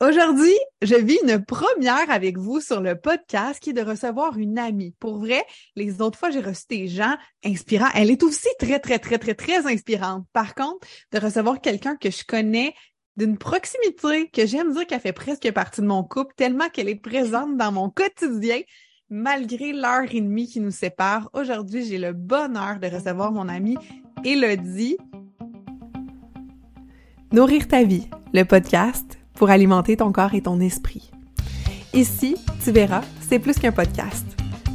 Aujourd'hui, je vis une première avec vous sur le podcast qui est de recevoir une amie. Pour vrai, les autres fois, j'ai reçu des gens inspirants. Elle est aussi très, très, très, très, très inspirante. Par contre, de recevoir quelqu'un que je connais d'une proximité, que j'aime dire qu'elle fait presque partie de mon couple, tellement qu'elle est présente dans mon quotidien, malgré l'heure et demie qui nous sépare. Aujourd'hui, j'ai le bonheur de recevoir mon amie Elodie. Nourrir ta vie, le podcast pour alimenter ton corps et ton esprit. Ici, tu verras, c'est plus qu'un podcast.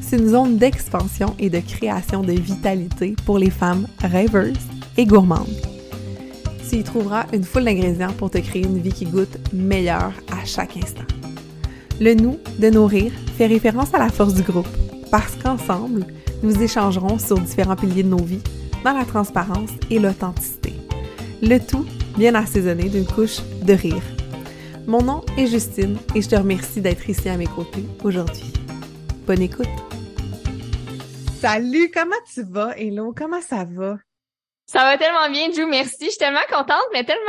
C'est une zone d'expansion et de création de vitalité pour les femmes rêveuses et gourmandes. Tu y trouveras une foule d'ingrédients pour te créer une vie qui goûte meilleure à chaque instant. Le nous de nourrir fait référence à la force du groupe, parce qu'ensemble, nous échangerons sur différents piliers de nos vies dans la transparence et l'authenticité. Le tout bien assaisonné d'une couche de rire mon nom est Justine et je te remercie d'être ici à mes côtés aujourd'hui. Bonne écoute! Salut, comment tu vas, Hello? Comment ça va? Ça va tellement bien, Ju, merci. Je suis tellement contente, mais tellement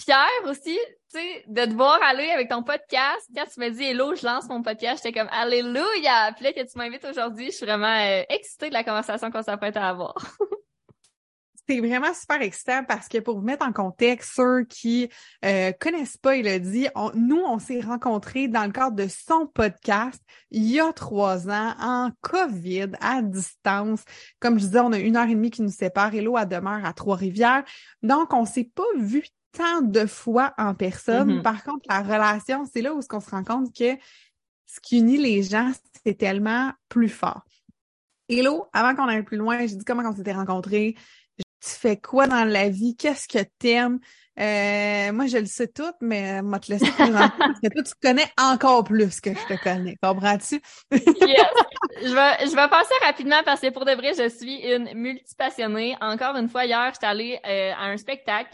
fière aussi, tu sais, de te voir aller avec ton podcast. Quand tu m'as dit Hello, je lance mon podcast, j'étais comme Alléluia! Puis là, que tu m'invites aujourd'hui, je suis vraiment euh, excitée de la conversation qu'on s'apprête à avoir. c'est vraiment super excitant parce que pour vous mettre en contexte, ceux qui euh, connaissent pas Elodie, on, nous, on s'est rencontrés dans le cadre de son podcast il y a trois ans en COVID, à distance. Comme je disais, on a une heure et demie qui nous sépare. Hello, à demeure à Trois-Rivières. Donc, on s'est pas vu tant de fois en personne. Mm-hmm. Par contre, la relation, c'est là où on se rend compte que ce qui unit les gens, c'est tellement plus fort. Hello, avant qu'on aille plus loin, j'ai dit comment on s'était rencontrés tu fais quoi dans la vie, qu'est-ce que t'aimes? Euh, moi, je le sais tout, mais moi, te présenter parce que toi, tu connais encore plus que je te connais. Comprends-tu? yes. Je vais, je vais passer rapidement parce que pour de vrai, je suis une multipassionnée. Encore une fois, hier, j'étais allée euh, à un spectacle.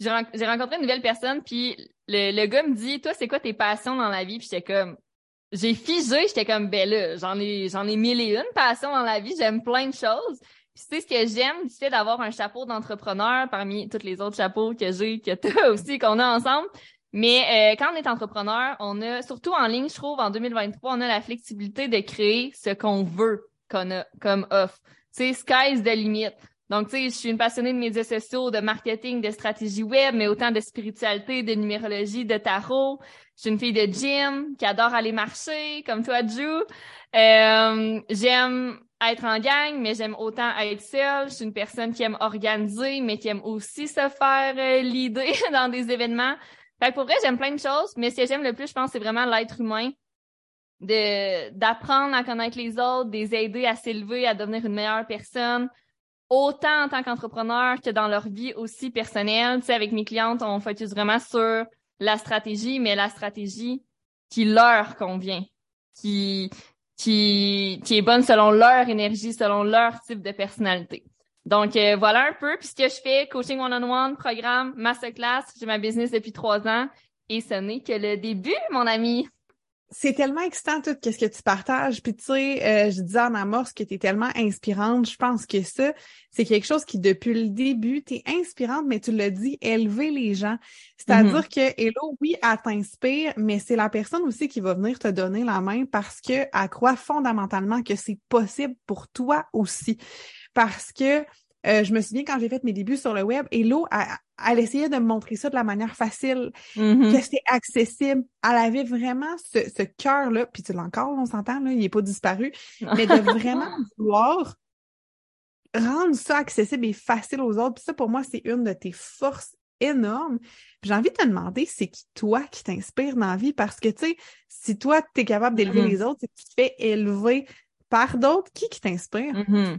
J'ai, rencontré une nouvelle personne, puis le, le gars me dit, toi, c'est quoi tes passions dans la vie? Puis j'étais comme, j'ai figé, j'étais comme, ben là, j'en ai, j'en ai mille et une passions dans la vie, j'aime plein de choses. Puis tu sais, ce que j'aime du fait d'avoir un chapeau d'entrepreneur parmi tous les autres chapeaux que j'ai, que toi aussi, qu'on a ensemble. Mais euh, quand on est entrepreneur, on a, surtout en ligne, je trouve, en 2023, on a la flexibilité de créer ce qu'on veut qu'on a comme offre. Tu sais, sky's the limit. Donc, tu sais, je suis une passionnée de médias sociaux, de marketing, de stratégie web, mais autant de spiritualité, de numérologie, de tarot. Je suis une fille de gym qui adore aller marcher, comme toi, Ju. Euh, j'aime être en gang, mais j'aime autant être seule. Je suis une personne qui aime organiser, mais qui aime aussi se faire euh, l'idée dans des événements. Fait que pour vrai, j'aime plein de choses, mais ce que j'aime le plus, je pense, c'est vraiment l'être humain. De, d'apprendre à connaître les autres, des aider à s'élever, à devenir une meilleure personne, autant en tant qu'entrepreneur que dans leur vie aussi personnelle. Tu sais, avec mes clientes, on focus vraiment sur la stratégie, mais la stratégie qui leur convient, qui, qui, qui est bonne selon leur énergie, selon leur type de personnalité. Donc euh, voilà un peu. Puis ce que je fais, coaching one-on-one, programme, masterclass, j'ai ma business depuis trois ans et ce n'est que le début, mon ami c'est tellement excitant tout ce que tu partages. Puis tu sais, euh, je disais en amorce que tu es tellement inspirante. Je pense que ça, c'est quelque chose qui, depuis le début, tu es inspirante, mais tu l'as dit, élever les gens. C'est-à-dire mm-hmm. que Hello, oui, elle t'inspire, mais c'est la personne aussi qui va venir te donner la main parce que elle croit fondamentalement que c'est possible pour toi aussi. Parce que euh, je me souviens quand j'ai fait mes débuts sur le web, Hello, elle, elle essayait de me montrer ça de la manière facile, mm-hmm. que c'était accessible. Elle avait vraiment ce, ce cœur-là, puis tu l'as encore, on s'entend, là, il n'est pas disparu, mais de vraiment vouloir rendre ça accessible et facile aux autres. Puis ça, pour moi, c'est une de tes forces énormes. J'ai envie de te demander, c'est qui toi qui t'inspire dans la vie? Parce que, tu sais, si toi, tu es capable d'élever mm-hmm. les autres, c'est que tu te fais élever par d'autres, qui qui t'inspire? Mm-hmm.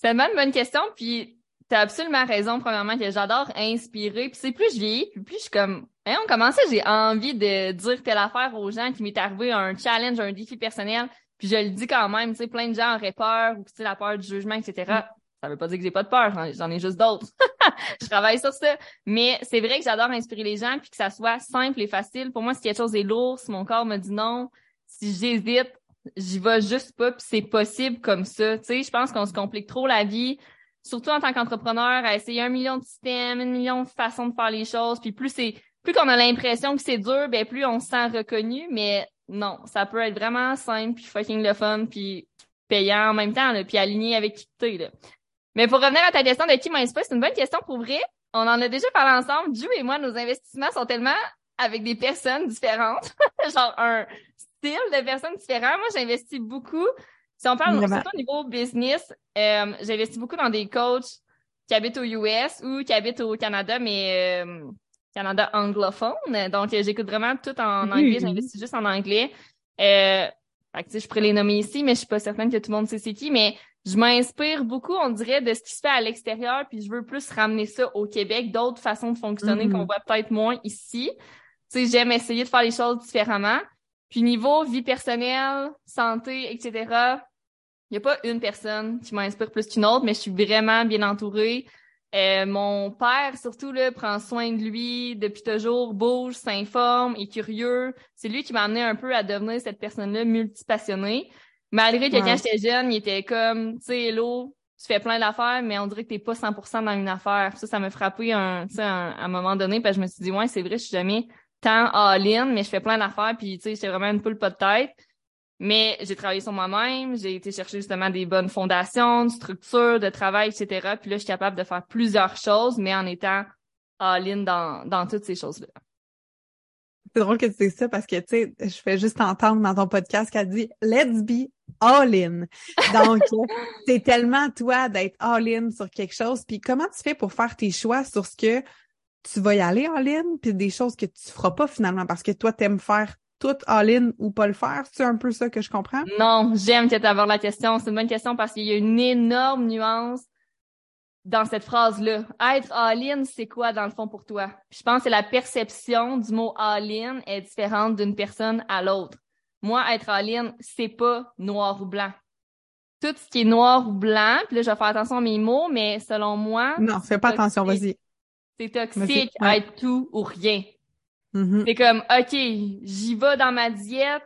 C'est une bonne question, puis t'as absolument raison, premièrement, que j'adore inspirer. Puis c'est plus je vieillis, plus je suis comme, hein, on commence, j'ai envie de dire telle affaire aux gens qui m'est arrivé un challenge, un défi personnel. Puis je le dis quand même, tu sais, plein de gens auraient peur, ou tu sais, la peur du jugement, etc. Mm. Ça veut pas dire que j'ai pas de peur, j'en ai juste d'autres. je travaille sur ça. Mais c'est vrai que j'adore inspirer les gens, puis que ça soit simple et facile. Pour moi, si quelque chose est lourd, si mon corps me dit non, si j'hésite, j'y vais juste pas, puis c'est possible comme ça. Tu sais, je pense qu'on se complique trop la vie, surtout en tant qu'entrepreneur, à essayer un million de systèmes, un million de façons de faire les choses, puis plus c'est plus qu'on a l'impression que c'est dur, ben plus on se sent reconnu, mais non, ça peut être vraiment simple, puis fucking le fun, puis payant en même temps, là, puis aligné avec qui t'es, là. Mais pour revenir à ta question de qui m'inspire, c'est une bonne question pour vrai. On en a déjà parlé ensemble. Dieu et moi, nos investissements sont tellement avec des personnes différentes, genre un style de personnes différentes. Moi, j'investis beaucoup. Si on parle surtout au niveau business, euh, j'investis beaucoup dans des coachs qui habitent aux US ou qui habitent au Canada, mais euh, Canada anglophone. Donc, j'écoute vraiment tout en anglais. J'investis juste en anglais. Euh, fait je pourrais les nommer ici, mais je suis pas certaine que tout le monde sait c'est qui. Mais je m'inspire beaucoup, on dirait, de ce qui se fait à l'extérieur, puis je veux plus ramener ça au Québec, d'autres façons de fonctionner mm-hmm. qu'on voit peut-être moins ici. Tu sais, j'aime essayer de faire les choses différemment. Puis niveau vie personnelle, santé, etc., il n'y a pas une personne qui m'inspire plus qu'une autre, mais je suis vraiment bien entourée. Euh, mon père, surtout, là, prend soin de lui depuis toujours, bouge, s'informe, est curieux. C'est lui qui m'a amené un peu à devenir cette personne-là multipassionnée. Malgré que quand j'étais jeune, il était comme, tu sais, hello, tu fais plein d'affaires, mais on dirait que t'es pas 100% dans une affaire. Ça, ça m'a frappé un, un, à un moment donné, parce que je me suis dit, ouais, c'est vrai, je suis jamais tant all-in, mais je fais plein d'affaires, puis tu sais, j'étais vraiment une poule pas de tête. Mais j'ai travaillé sur moi-même, j'ai été chercher justement des bonnes fondations, de structures, de travail, etc. Puis là, je suis capable de faire plusieurs choses, mais en étant all-in dans, dans toutes ces choses-là. C'est drôle que tu dises ça parce que, tu sais, je fais juste entendre dans ton podcast qu'elle dit « Let's be all-in ». Donc, c'est tellement toi d'être all-in sur quelque chose. Puis comment tu fais pour faire tes choix sur ce que tu vas y aller all-in, puis des choses que tu feras pas finalement parce que toi, t'aimes faire tout all-in ou pas le faire? C'est un peu ça que je comprends? Non, j'aime que tu avoir la question. C'est une bonne question parce qu'il y a une énorme nuance dans cette phrase-là. Être all-in, c'est quoi dans le fond pour toi? je pense que la perception du mot all-in est différente d'une personne à l'autre. Moi, être all-in, c'est pas noir ou blanc. Tout ce qui est noir ou blanc, puis là, je vais faire attention à mes mots, mais selon moi... Non, fais pas attention, vas-y. C'est toxique être tout ou rien. Mm-hmm. C'est comme, OK, j'y vais dans ma diète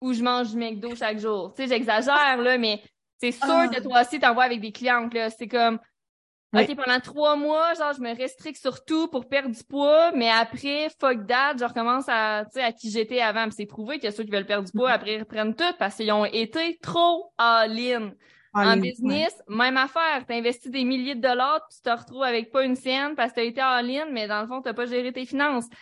ou je mange du McDo chaque jour. Tu sais, j'exagère, là, mais c'est sûr ah. que toi aussi, t'en vois avec des clientes, là. C'est comme, OK, pendant trois mois, genre, je me restricte sur tout pour perdre du poids, mais après, fuck that, je recommence à, tu sais, à qui j'étais avant. c'est prouvé que ceux qui veulent perdre du poids, mm-hmm. après, ils reprennent tout parce qu'ils ont été trop all-in. En business, même affaire. T'as investi des milliers de dollars, tu te retrouves avec pas une scène parce que t'as été all-in, mais dans le fond, t'as pas géré tes finances. Tu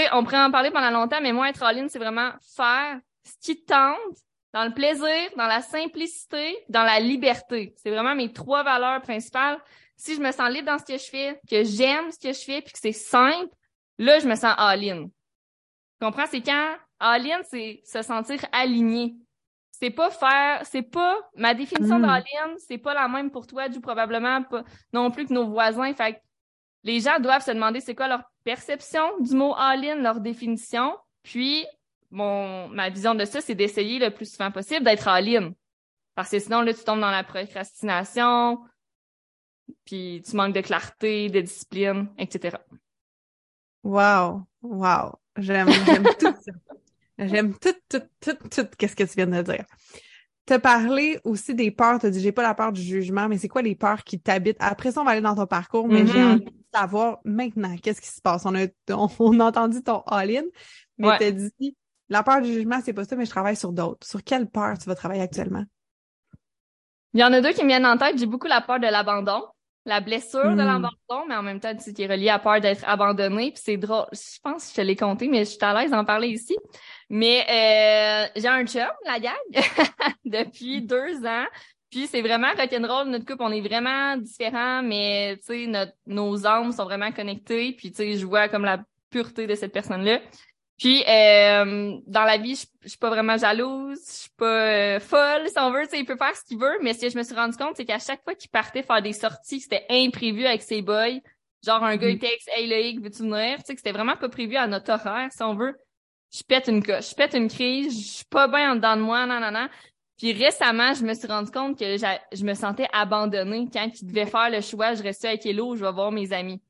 sais, on pourrait en parler pendant longtemps, mais moi, être en ligne, c'est vraiment faire ce qui te tente, dans le plaisir, dans la simplicité, dans la liberté. C'est vraiment mes trois valeurs principales. Si je me sens libre dans ce que je fais, que j'aime ce que je fais, puis que c'est simple, là, je me sens all-in. Tu comprends? C'est quand all-in, c'est se sentir aligné. C'est pas faire, c'est pas, ma définition mm. d'all-in, c'est pas la même pour toi, du probablement pas non plus que nos voisins. Fait les gens doivent se demander c'est quoi leur perception du mot all-in, leur définition. Puis, mon, ma vision de ça, c'est d'essayer le plus souvent possible d'être all-in. Parce que sinon, là, tu tombes dans la procrastination, puis tu manques de clarté, de discipline, etc. Wow, wow. J'aime, j'aime tout ça. J'aime tout, tout, tout, tout, qu'est-ce que tu viens de dire te parler aussi des peurs. Tu dit, j'ai pas la peur du jugement, mais c'est quoi les peurs qui t'habitent? Après ça, on va aller dans ton parcours, mais j'ai mm-hmm. envie de savoir maintenant, qu'est-ce qui se passe? On a, on, a entendu ton all-in, mais tu dit, la peur du jugement, c'est pas ça, mais je travaille sur d'autres. Sur quelle peur tu vas travailler actuellement? Il y en a deux qui me viennent en tête. J'ai beaucoup la peur de l'abandon la blessure de hmm. l'abandon, mais en même temps, tu sais, qui est relié à peur d'être abandonné. Puis c'est drôle. Je pense que je te l'ai compté, mais je suis à l'aise d'en parler ici. Mais euh, j'ai un chum, la gang, depuis deux ans. Puis c'est vraiment rock'n'roll, notre couple, on est vraiment différents, mais tu sais, nos âmes sont vraiment connectées. Puis tu sais, je vois comme la pureté de cette personne-là. Puis euh, dans la vie, je, je, suis pas vraiment jalouse, je suis pas euh, folle, si on veut, tu sais, il peut faire ce qu'il veut, mais ce que je me suis rendu compte, c'est qu'à chaque fois qu'il partait faire des sorties, c'était imprévu avec ses boys. Genre un gars il mm. texte Hey Loïc, veux-tu venir? Tu sais, que c'était vraiment pas prévu à notre horaire, si on veut. Je pète une coche, je pète une crise, je suis pas bien en dedans de moi, non, non, non. Puis récemment, je me suis rendu compte que je me sentais abandonnée quand il devait faire le choix, je restais avec Hello, je vais voir mes amis.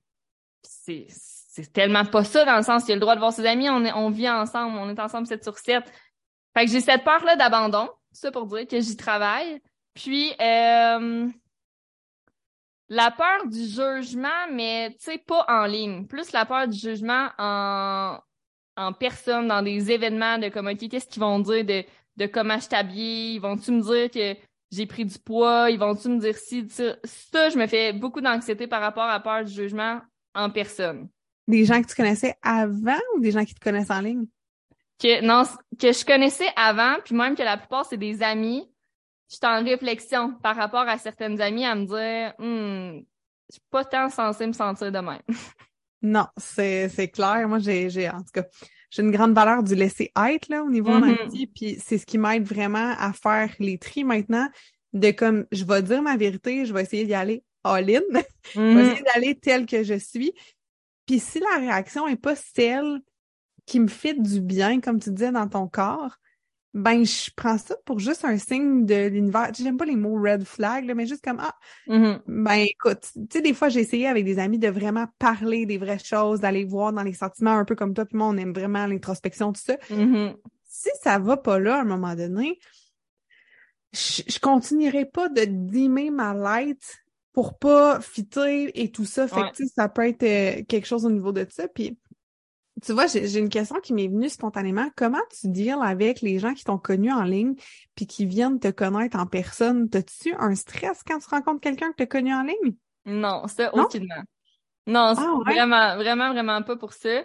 C'est c'est tellement pas ça dans le sens qu'il a le droit de voir ses amis, on, est, on vit ensemble, on est ensemble 7 sur 7. Fait que j'ai cette peur-là d'abandon, ça pour dire que j'y travaille. Puis, euh, la peur du jugement, mais tu sais, pas en ligne. Plus la peur du jugement en, en personne, dans des événements de comme, OK, qu'est-ce qu'ils vont dire de, de comment je t'habille? Ils vont-tu me dire que j'ai pris du poids? Ils vont-tu me dire si, ça? Ça, je me fais beaucoup d'anxiété par rapport à la peur du jugement en personne. Des gens que tu connaissais avant ou des gens qui te connaissent en ligne? Que, non, que je connaissais avant, puis même que la plupart, c'est des amis. Je suis en réflexion par rapport à certaines amies à me dire, hmm, je suis pas tant censée me sentir de même. Non, c'est, c'est clair. Moi, j'ai, j'ai, en tout cas, j'ai une grande valeur du laisser être, là, au niveau mm -hmm. puis c'est ce qui m'aide vraiment à faire les tris maintenant, de comme, je vais dire ma vérité, je vais essayer d'y aller all-in, mm je vais Mm-hmm. essayer d'aller telle que je suis. Puis si la réaction est pas celle qui me fait du bien, comme tu disais, dans ton corps, ben je prends ça pour juste un signe de l'univers. J'aime pas les mots red flag, là, mais juste comme ah Mhm. ben écoute, tu sais, des fois j'ai essayé avec des amis de vraiment parler des vraies choses, d'aller voir dans les sentiments, un peu comme toi, puis moi, on aime vraiment l'introspection, tout ça. Mhm. Si ça va pas là à un moment donné, je, je continuerai pas de dimmer ma light pour pas fitter et tout ça. Fait Ouais. que tu sais, ça peut être euh, quelque chose au niveau de ça. Puis tu vois, j'ai une question qui m'est venue spontanément. Comment tu deals avec les gens qui t'ont connu en ligne puis qui viennent te connaître en personne? T'as-tu un stress quand tu rencontres quelqu'un que t'as connu en ligne? Non, ça, aucunement. Non, Ah ouais? vraiment, vraiment, vraiment pas pour ça.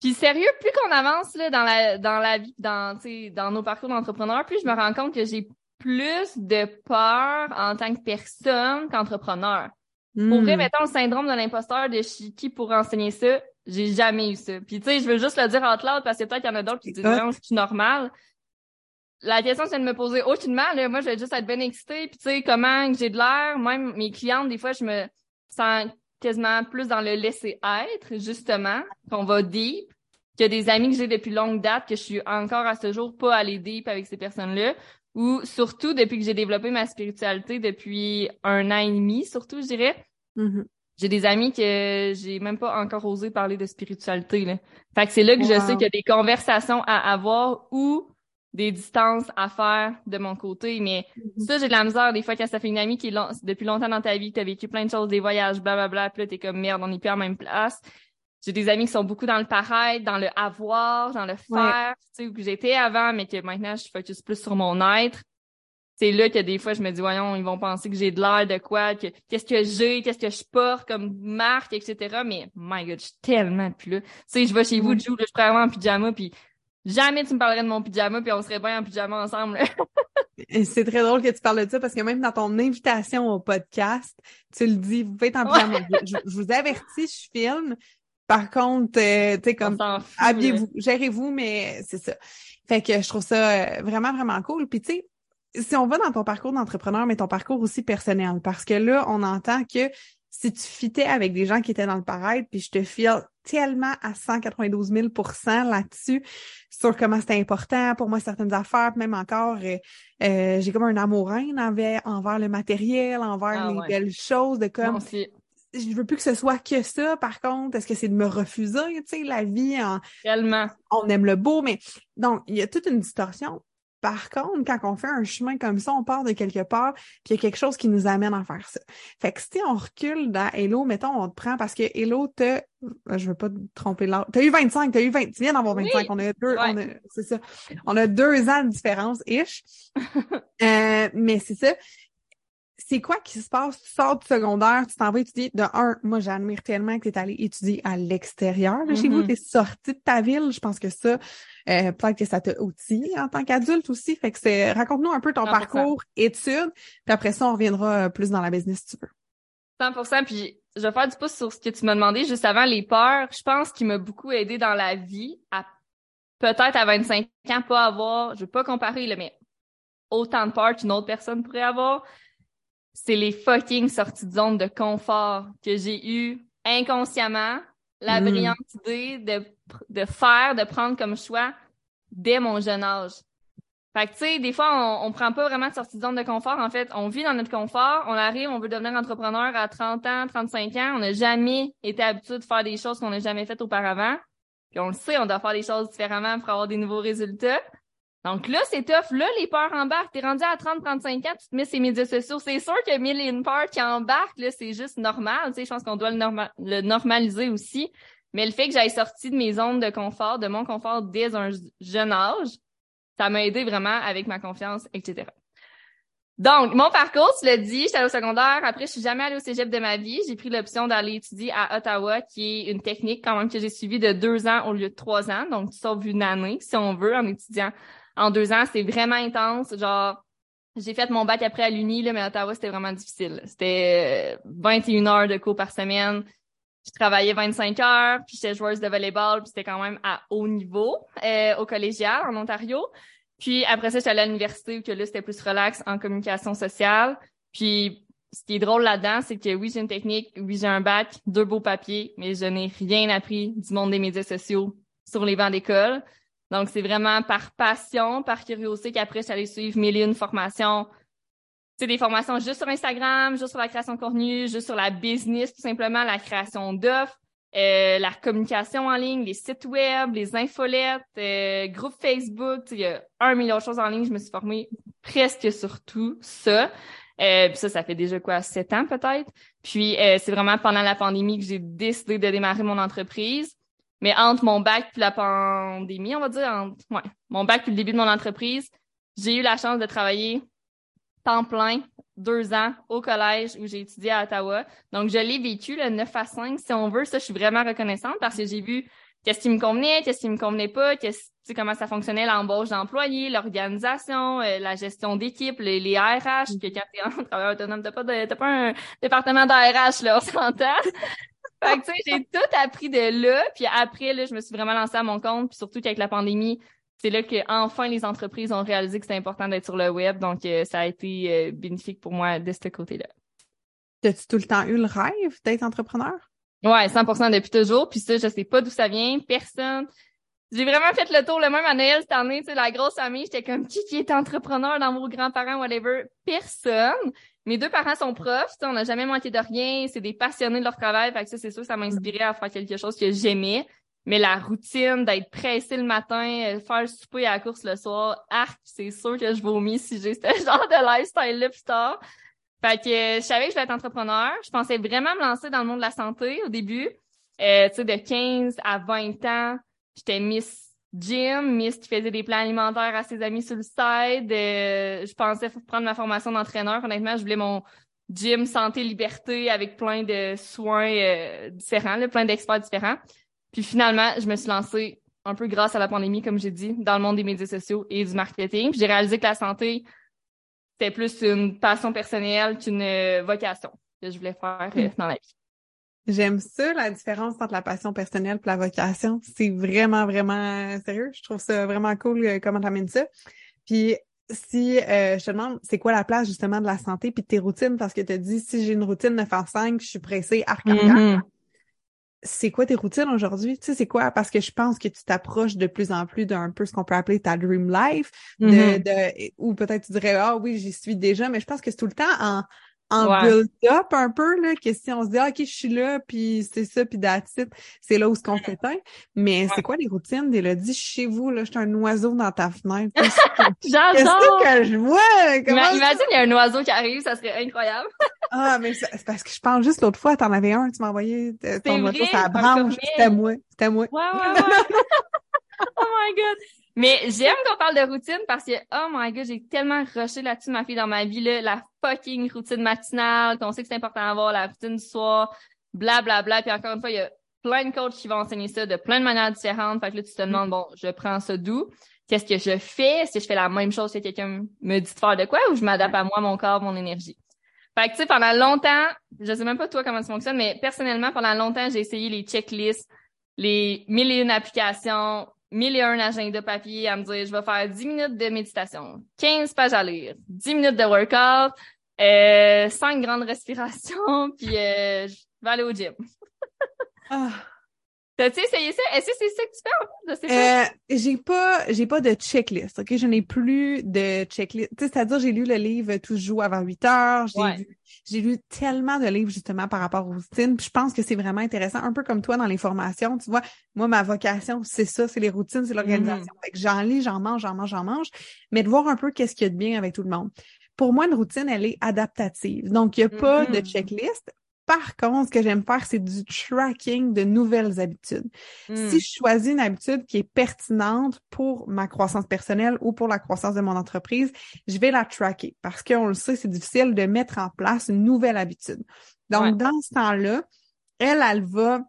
Puis sérieux, plus qu'on avance là, dans la dans la vie, dans, tu sais, dans nos parcours d'entrepreneur, plus je me rends compte que j'ai plus de peur en tant que personne qu'entrepreneur. Pour vrai, Hmm. mettons le syndrome de l'imposteur de Chiki pour enseigner ça, j'ai jamais eu ça. Puis tu sais, je veux juste le dire en loud parce que peut-être qu'il y en a d'autres qui disent non, je suis normal. La question c'est de me poser aucunement, là, moi je vais juste être bien excitée, puis tu sais comment que j'ai de l'air, même mes clientes des fois je me sens quasiment plus dans le laisser être justement, qu'on va deep, qu'il y a des amis que j'ai depuis longue date que je suis encore à ce jour pas allée deep avec ces personnes-là ou surtout depuis que j'ai développé ma spiritualité depuis un an et demi surtout je dirais. Mhm. J'ai des amis que j'ai même pas encore osé parler de spiritualité. Là. Fait que c'est là que je sais qu'il y a des conversations à avoir ou des distances à faire de mon côté. Mais Mhm. ça, j'ai de la misère des fois quand ça fait une amie qui est long- depuis longtemps dans ta vie, que t'as vécu plein de choses, des voyages, blablabla, puis là, t'es comme merde, on n'est plus en même place. J'ai des amis qui sont beaucoup dans le paraître, dans le avoir, dans le faire, tu sais, où j'étais avant, mais que maintenant, je focus plus sur mon être c'est là que des fois je me dis voyons ils vont penser que j'ai de l'air de quoi que qu'est-ce que j'ai qu'est-ce que je porte comme marque etc mais my god je suis tellement plus là tu sais je vais chez vous. Jou je pourrais avoir en pyjama puis jamais tu me parlerais de mon pyjama puis on serait bien en pyjama ensemble C'est très drôle que tu parles de ça parce que même dans ton invitation au podcast, tu le dis, vous faites en pyjama. Je, je vous avertis, je filme. Par contre, euh, tu sais, comme habillez-vous, gérez-vous, mais c'est ça. Fait que je trouve ça euh, vraiment, vraiment cool. Puis tu sais, si on va dans ton parcours d'entrepreneur, mais ton parcours aussi personnel, parce que là, on entend que si tu fitais avec des gens qui étaient dans le paraître, puis je te file tellement à 192 000% là-dessus, sur comment c'était important pour moi certaines affaires, même encore, euh, euh, j'ai comme un amour-haine envers, envers le matériel, envers Ah les ouais. belles choses, de comme. Je veux plus que ce soit que ça, par contre, est-ce que c'est de me refuser, tu sais, la vie en, tellement on aime le beau, mais donc, il y a toute une distorsion. Par contre, quand on fait un chemin comme ça, on part de quelque part, puis il y a quelque chose qui nous amène à faire ça. Fait que si on recule dans Hello, mettons, on te prend parce que Hello te, je veux pas te tromper l'âge. T'as eu 25, t'as eu 20, tu viens d'avoir 25, Oui. on a deux, Ouais. on a, c'est ça. On a deux ans de différence, ish. Euh, mais c'est ça. C'est quoi qui se passe? Tu sors du secondaire, tu t'en vas étudier. De un, moi, j'admire tellement que tu es allé étudier à l'extérieur de chez vous. Mhm. Tu es sorti de ta ville. Je pense que ça, euh, peut-être que ça t'a outillé en tant qu'adulte aussi. Fait que c'est, raconte-nous un peu ton 100%. parcours, études, puis après ça, on reviendra euh, plus dans la business si tu veux. 100%, puis je vais faire du pouce sur ce que tu m'as demandé juste avant, les peurs. Je pense qu'il m'a beaucoup aidé dans la vie à peut-être à 25 ans pas avoir, je veux pas comparer, là, mais autant de peur qu'une autre personne pourrait avoir. C'est les fucking sorties de zone de confort que j'ai eu inconsciemment la Mm. brillante idée de, de faire, de prendre comme choix dès mon jeune âge. Fait que, tu sais, des fois, on, on prend pas vraiment de sortie de zone de confort. En fait, on vit dans notre confort, on arrive, on veut devenir entrepreneur à 30 ans, 35 ans. On n'a jamais été habitué de faire des choses qu'on n'a jamais faites auparavant. Puis on le sait, on doit faire des choses différemment pour avoir des nouveaux résultats. Donc là, c'est tough. Là, les peurs embarquent. T'es rendu à 30-35 ans, tu te mets ces médias sociaux. C'est sûr qu'il y a mille et une peurs qui embarquent. Là, c'est juste normal. Tu sais, je pense qu'on doit le, le, normaliser aussi. Mais le fait que j'aille sorti de mes zones de confort, de mon confort dès un jeune âge, ça m'a aidé vraiment avec ma confiance, etc. Donc, mon parcours, tu l'as dit, j'étais au secondaire. Après, je suis jamais allée au cégep de ma vie. J'ai pris l'option d'aller étudier à Ottawa, qui est une technique quand même que j'ai suivie de deux ans au lieu de trois ans. Donc, tu sauves une année, si on veut, en étudiant en deux ans. C'est vraiment intense. Genre, j'ai fait mon bac après à l'Uni, mais à Ottawa, c'était vraiment difficile. C'était 21 euh, heures de cours par semaine. Je travaillais 25 heures, puis j'étais joueuse de volleyball, puis c'était quand même à haut niveau euh, au collégial en Ontario. Puis après ça, j'étais à l'université où que là, c'était plus relax en communication sociale. Puis ce qui est drôle là-dedans, c'est que oui, j'ai une technique, oui, j'ai un bac, deux beaux papiers, mais je n'ai rien appris du monde des médias sociaux sur les bancs d'école. Donc, c'est vraiment par passion, par curiosité qu'après, j'allais suivre mille et une formations. C'est des formations juste sur Instagram, juste sur la création de contenu, juste sur la business, tout simplement, la création d'offres, euh, la communication en ligne, les sites web, les infolettes, euh, groupe Facebook, il y a un million de choses en ligne. Je me suis formée presque sur tout ça. Euh, puis ça, ça fait déjà quoi, sept ans peut-être? Puis euh, c'est vraiment pendant la pandémie que j'ai décidé de démarrer mon entreprise. Mais entre mon bac puis la pandémie, on va dire, entre, ouais, mon bac puis le début de mon entreprise, j'ai eu la chance de travailler temps plein, deux ans au collège où j'ai étudié à Ottawa. Donc, je l'ai vécu, le 9 à 5, si on veut. Ça, je suis vraiment reconnaissante parce que j'ai vu qu'est-ce qui me convenait, qu'est-ce qui me convenait pas, qu'est-ce, comment ça fonctionnait l'embauche d'employés, l'organisation, euh, la gestion d'équipe, les, les RH, que quand t'es en travailleur autonome, t'as pas t'as pas un département d'ARH, là, on s'entend. Fait que, tu sais, j'ai tout appris de là, puis après, là, je me suis vraiment lancée à mon compte, puis surtout qu'avec la pandémie, c'est là que enfin les entreprises ont réalisé que c'est important d'être sur le web. Donc, euh, ça a été euh, bénéfique pour moi de ce côté-là. As-tu tout le temps eu le rêve d'être entrepreneur? Ouais, 100% depuis toujours. Puis ça, je sais pas d'où ça vient. Personne. J'ai vraiment fait le tour le même à Noël cette année. Tu sais, la grosse famille, j'étais comme qui qui est entrepreneur dans vos grands-parents, whatever? Personne. Mes deux parents sont profs. On n'a jamais manqué de rien. C'est des passionnés de leur travail. Fait que ça, c'est sûr, ça m'a inspiré à faire quelque chose que j'aimais. Mais la routine d'être pressé le matin, euh, faire le souper à la course le soir, arc, c'est sûr que je vomis si j'ai ce genre de lifestyle-là plus tard. Fait que euh, je savais que je voulais être entrepreneur. Je pensais vraiment me lancer dans le monde de la santé au début. Euh, tu sais, de 15 à 20 ans, j'étais Miss Gym, Miss qui faisait des plans alimentaires à ses amis sur le side. Euh, je pensais prendre ma formation d'entraîneur. Honnêtement, je voulais mon gym santé liberté avec plein de soins différents, là, plein d'experts différents. Puis finalement, je me suis lancée un peu grâce à la pandémie, comme j'ai dit, dans le monde des médias sociaux et du marketing. Puis j'ai réalisé que la santé, c'était plus une passion personnelle qu'une euh, vocation que je voulais faire euh, dans la vie. J'aime ça, la différence entre la passion personnelle et la vocation. C'est vraiment, vraiment sérieux. Je trouve ça vraiment cool euh, comment tu amènes ça. Puis si je te demande, c'est quoi la place justement de la santé puis de tes routines? Parce que tu as dit, si j'ai une routine de faire 5, je suis pressée, arc c'est quoi tes routines aujourd'hui? Tu sais, c'est quoi? Parce que je pense que tu t'approches de plus en plus d'un peu ce qu'on peut appeler ta dream life, de, mm-hmm. de ou peut-être tu dirais, ah oui, j'y suis déjà, mais je pense que c'est tout le temps en, en build-up un peu, là, que si on se dit, ah, OK, je suis là, puis c'est ça, puis that's c'est là où ce qu'on s'éteint. Mais c'est quoi les routines d'Élodie chez vous, là? Je suis un oiseau dans ta fenêtre. Qu'est-ce que je vois? imagine, il y a un oiseeau qui arrive, ça serait incroyable. ah, mais c'est parce que je pense juste l'autre fois, t'en avais un, tu m'as envoyé ton oiseau, ça branche. C'était moi. C'était moi. Ouais. oh my god! Mais j'aime qu'on parle de routine parce que, oh my god, j'ai tellement rushé là-dessus ma fille dans ma vie, là, la fucking routine matinale, qu'on sait que c'est important d'avoir la routine du soir, bla bla bla. Puis encore une fois, il y a plein de coachs qui vont enseigner ça de plein de manières différentes. Fait que là, tu te demandes, bon, je prends ça d'où? Qu'est-ce que je fais? Est-ce que je fais la même chose que quelqu'un me dit de faire de quoi ou je m'adapte à moi, mon corps, mon énergie? Fait que, tu sais, pendant longtemps, je sais même pas toi comment ça fonctionne, mais personnellement, pendant longtemps, j'ai essayé les checklists, les mille et une applications, mille et un agenda papier à me dire, je vais faire 10 minutes de méditation, 15 pages à lire, 10 minutes de workout, euh, 5 grandes respirations, puis euh, je vais aller au gym. ah. T'as-tu essayé ça? Est-ce que c'est ça que tu fais en fait? Euh, j'ai pas, j'ai pas de checklist, ok? Je n'ai plus de checklist. c'est-à-dire, j'ai lu le livre Tout joue avant 8 heures. J'ai lu, tellement de livres, justement, par rapport aux routines. Puis je pense que c'est vraiment intéressant. Un peu comme toi dans les formations. Tu vois, moi, ma vocation, c'est ça, c'est les routines, c'est l'organisation. Mm-hmm. j'en lis, j'en mange, j'en mange, j'en mange. Mais de voir un peu qu'est-ce qu'il y a de bien avec tout le monde. Pour moi, une routine, elle est adaptative. Donc, il n'y a pas de mm-hmm. checklist. Par contre, ce que j'aime faire, c'est du tracking de nouvelles habitudes. Si hmm. je choisis une habitude qui est pertinente pour ma croissance personnelle ou pour la croissance de mon entreprise, je vais la tracker parce qu'on le sait, c'est difficile de mettre en place une nouvelle habitude. Donc, dans ce temps-là, elle, elle va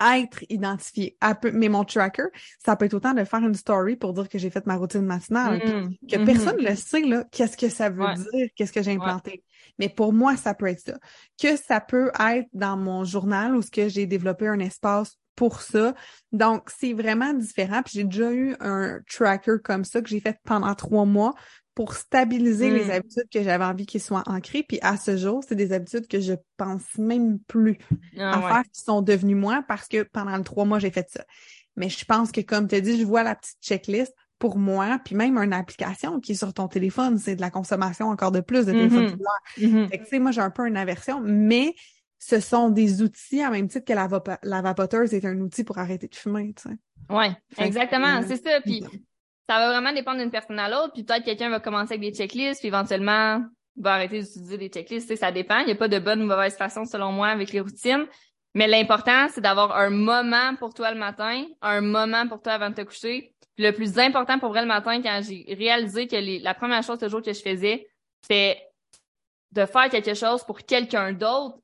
être identifiée. mais mon tracker, ça peut être autant de faire une story pour dire que j'ai fait ma routine matinale, hmm. que personne ne le sait, là, qu'est-ce que ça veut dire, qu'est-ce que j'ai implanté. Mais pour moi, ça peut être ça. Que ça peut être dans mon journal où ce que j'ai développé un espace pour ça. Donc, c'est vraiment différent. Puis j'ai déjà eu un tracker comme ça que j'ai fait pendant trois mois pour stabiliser les hmm. habitudes que j'avais envie qu'ils soient ancrées. Puis à ce jour, c'est des habitudes que je pense même plus ah à faire qui sont devenues moi parce que pendant trois mois, j'ai fait ça. Mais je pense que, comme tu as dit, je vois la petite checklist pour moi, puis même une application qui est sur ton téléphone, c'est de la consommation encore de plus de téléphone mm-hmm. Fait que, tu sais, moi, j'ai un peu une aversion, mais ce sont des outils à même titre que la, la vapoteuse est un outil pour arrêter de fumer, tu sais. Ouais, exactement, c'est ça. Puis ça va vraiment dépendre d'une personne à l'autre. Puis peut-être quelqu'un va commencer avec des checklists, puis éventuellement va arrêter d'utiliser des checklists. Ça dépend. Il n'y a pas de bonne ou mauvaise façon, selon moi, avec les routines. Mais l'important, c'est d'avoir un moment pour toi le matin, un moment pour toi avant de te coucher, le plus important pour vrai le matin, quand j'ai réalisé que la première chose ce jour que je faisais, c'est de faire quelque chose pour quelqu'un d'autre,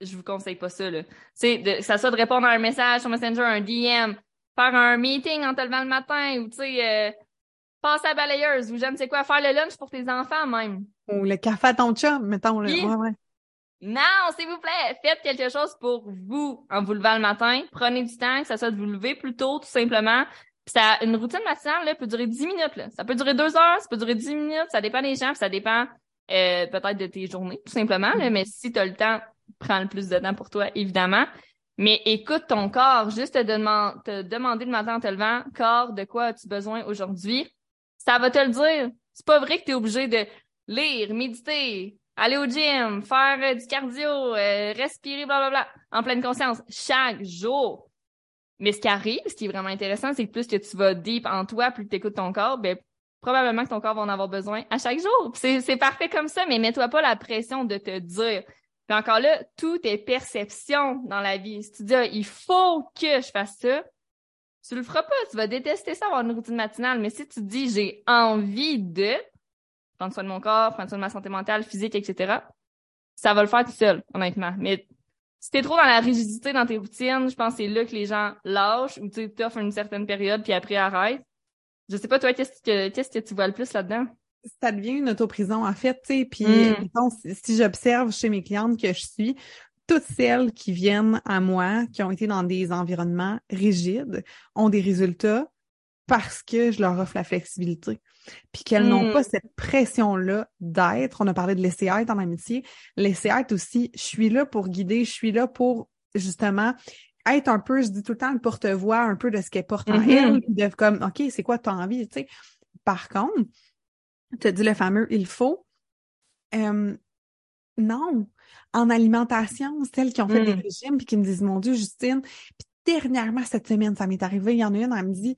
je vous conseille pas ça, là. Tu sais, ça soit de répondre à un message sur Messenger, un DM, faire un meeting en te levant le matin, ou tu sais, euh, passer à balayeuse, ou je ne sais quoi, faire le lunch pour tes enfants même? Ou le café à ton chum, mettons. le ouais, ouais. Non, s'il vous plaît, faites quelque chose pour vous en vous levant le matin. Prenez du temps, que ça soit de vous lever plus tôt, tout simplement. Ça, une routine matinale là, peut durer 10 minutes. Là. Ça peut durer deux heures, ça peut durer 10 minutes, ça dépend des gens, ça dépend euh, peut-être de tes journées, tout simplement. Là, mais si tu as le temps, prends le plus de temps pour toi, évidemment. Mais écoute ton corps, juste te, te demander le matin en te levant, corps, de quoi as-tu besoin aujourd'hui? Ça va te le dire. C'est pas vrai que tu es obligé de lire, méditer, aller au gym, faire euh, du cardio, euh, respirer, blablabla, en pleine conscience, chaque jour. Mais ce qui arrive, ce qui est vraiment intéressant, c'est que plus que tu vas deep en toi, plus tu écoutes ton corps, ben, probablement que ton corps va en avoir besoin à chaque jour. C'est parfait comme ça, mais mets-toi pas la pression de te dire. Puis encore là, tout est perception dans la vie. Si tu dis, ah, il faut que je fasse ça, tu le feras pas. Tu vas détester ça, avoir une routine matinale. Mais si tu dis, j'ai envie de prendre soin de mon corps, prendre soin de ma santé mentale, physique, etc., ça va le faire tout seul, honnêtement. Mais si t'es trop dans la rigidité dans tes routines, je pense que c'est là que les gens lâchent ou tu t'offres une certaine période puis après arrêtent. Je sais pas, toi, qu'est-ce que, qu'est-ce que tu vois le plus là-dedans? Ça devient une autoprison, en fait, tu sais. Puis, hmm. si j'observe chez mes clientes que je suis, toutes celles qui viennent à moi, qui ont été dans des environnements rigides, ont des résultats parce que je leur offre la flexibilité. Puis qu'elles n'ont pas hmm. cette pression-là d'être. On a parlé de laisser être en amitié. Laisser être aussi, je suis là pour guider, je suis là pour justement être un peu, je dis tout le temps, le porte-voix un peu de ce qu'elle porte en mm-hmm. elle, de comme, OK, c'est quoi ton envie, tu sais. Par contre, tu as dit le fameux il faut. Euh, non. En alimentation, celles qui ont fait des mm. régimes puis qui me disent, mon Dieu, Justine, puis dernièrement, cette semaine, ça m'est arrivé, il y en a une, elle me dit,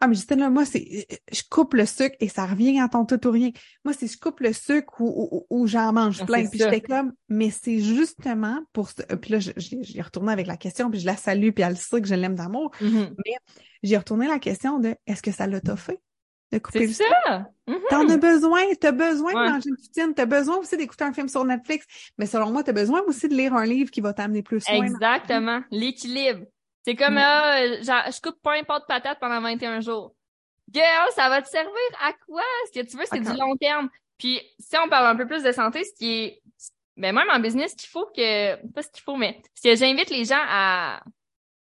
ah, mais Justine, là, moi, c'est, je coupe le sucre et ça revient à ton tout ou rien. Moi, c'est je coupe le sucre ou, ou, j'en mange ah, plein. Puis j'étais comme, mais c'est justement pour ça. Puis là, j'ai retourné avec la question, puis je la salue, puis elle sait que je l'aime d'amour. Mm-hmm. Mais j'ai retourné la question de, est-ce que ça l'a toffé? De couper le ça. Mm-hmm. T'en as besoin, t'as besoin de manger une poutine, t'as besoin aussi d'écouter un film sur Netflix, mais selon moi, t'as besoin aussi de lire un livre qui va t'amener plus loin. Exactement, l'équilibre. C'est comme, euh, genre, je coupe pas un pot de patate pendant 21 jours. Girl, ça va te servir à quoi? Ce que tu veux, c'est du long terme. Puis, si on parle un peu plus de santé, ce qui est, ben, même en business, ce qu'il faut que, pas ce qu'il faut, mais ce que j'invite les gens à,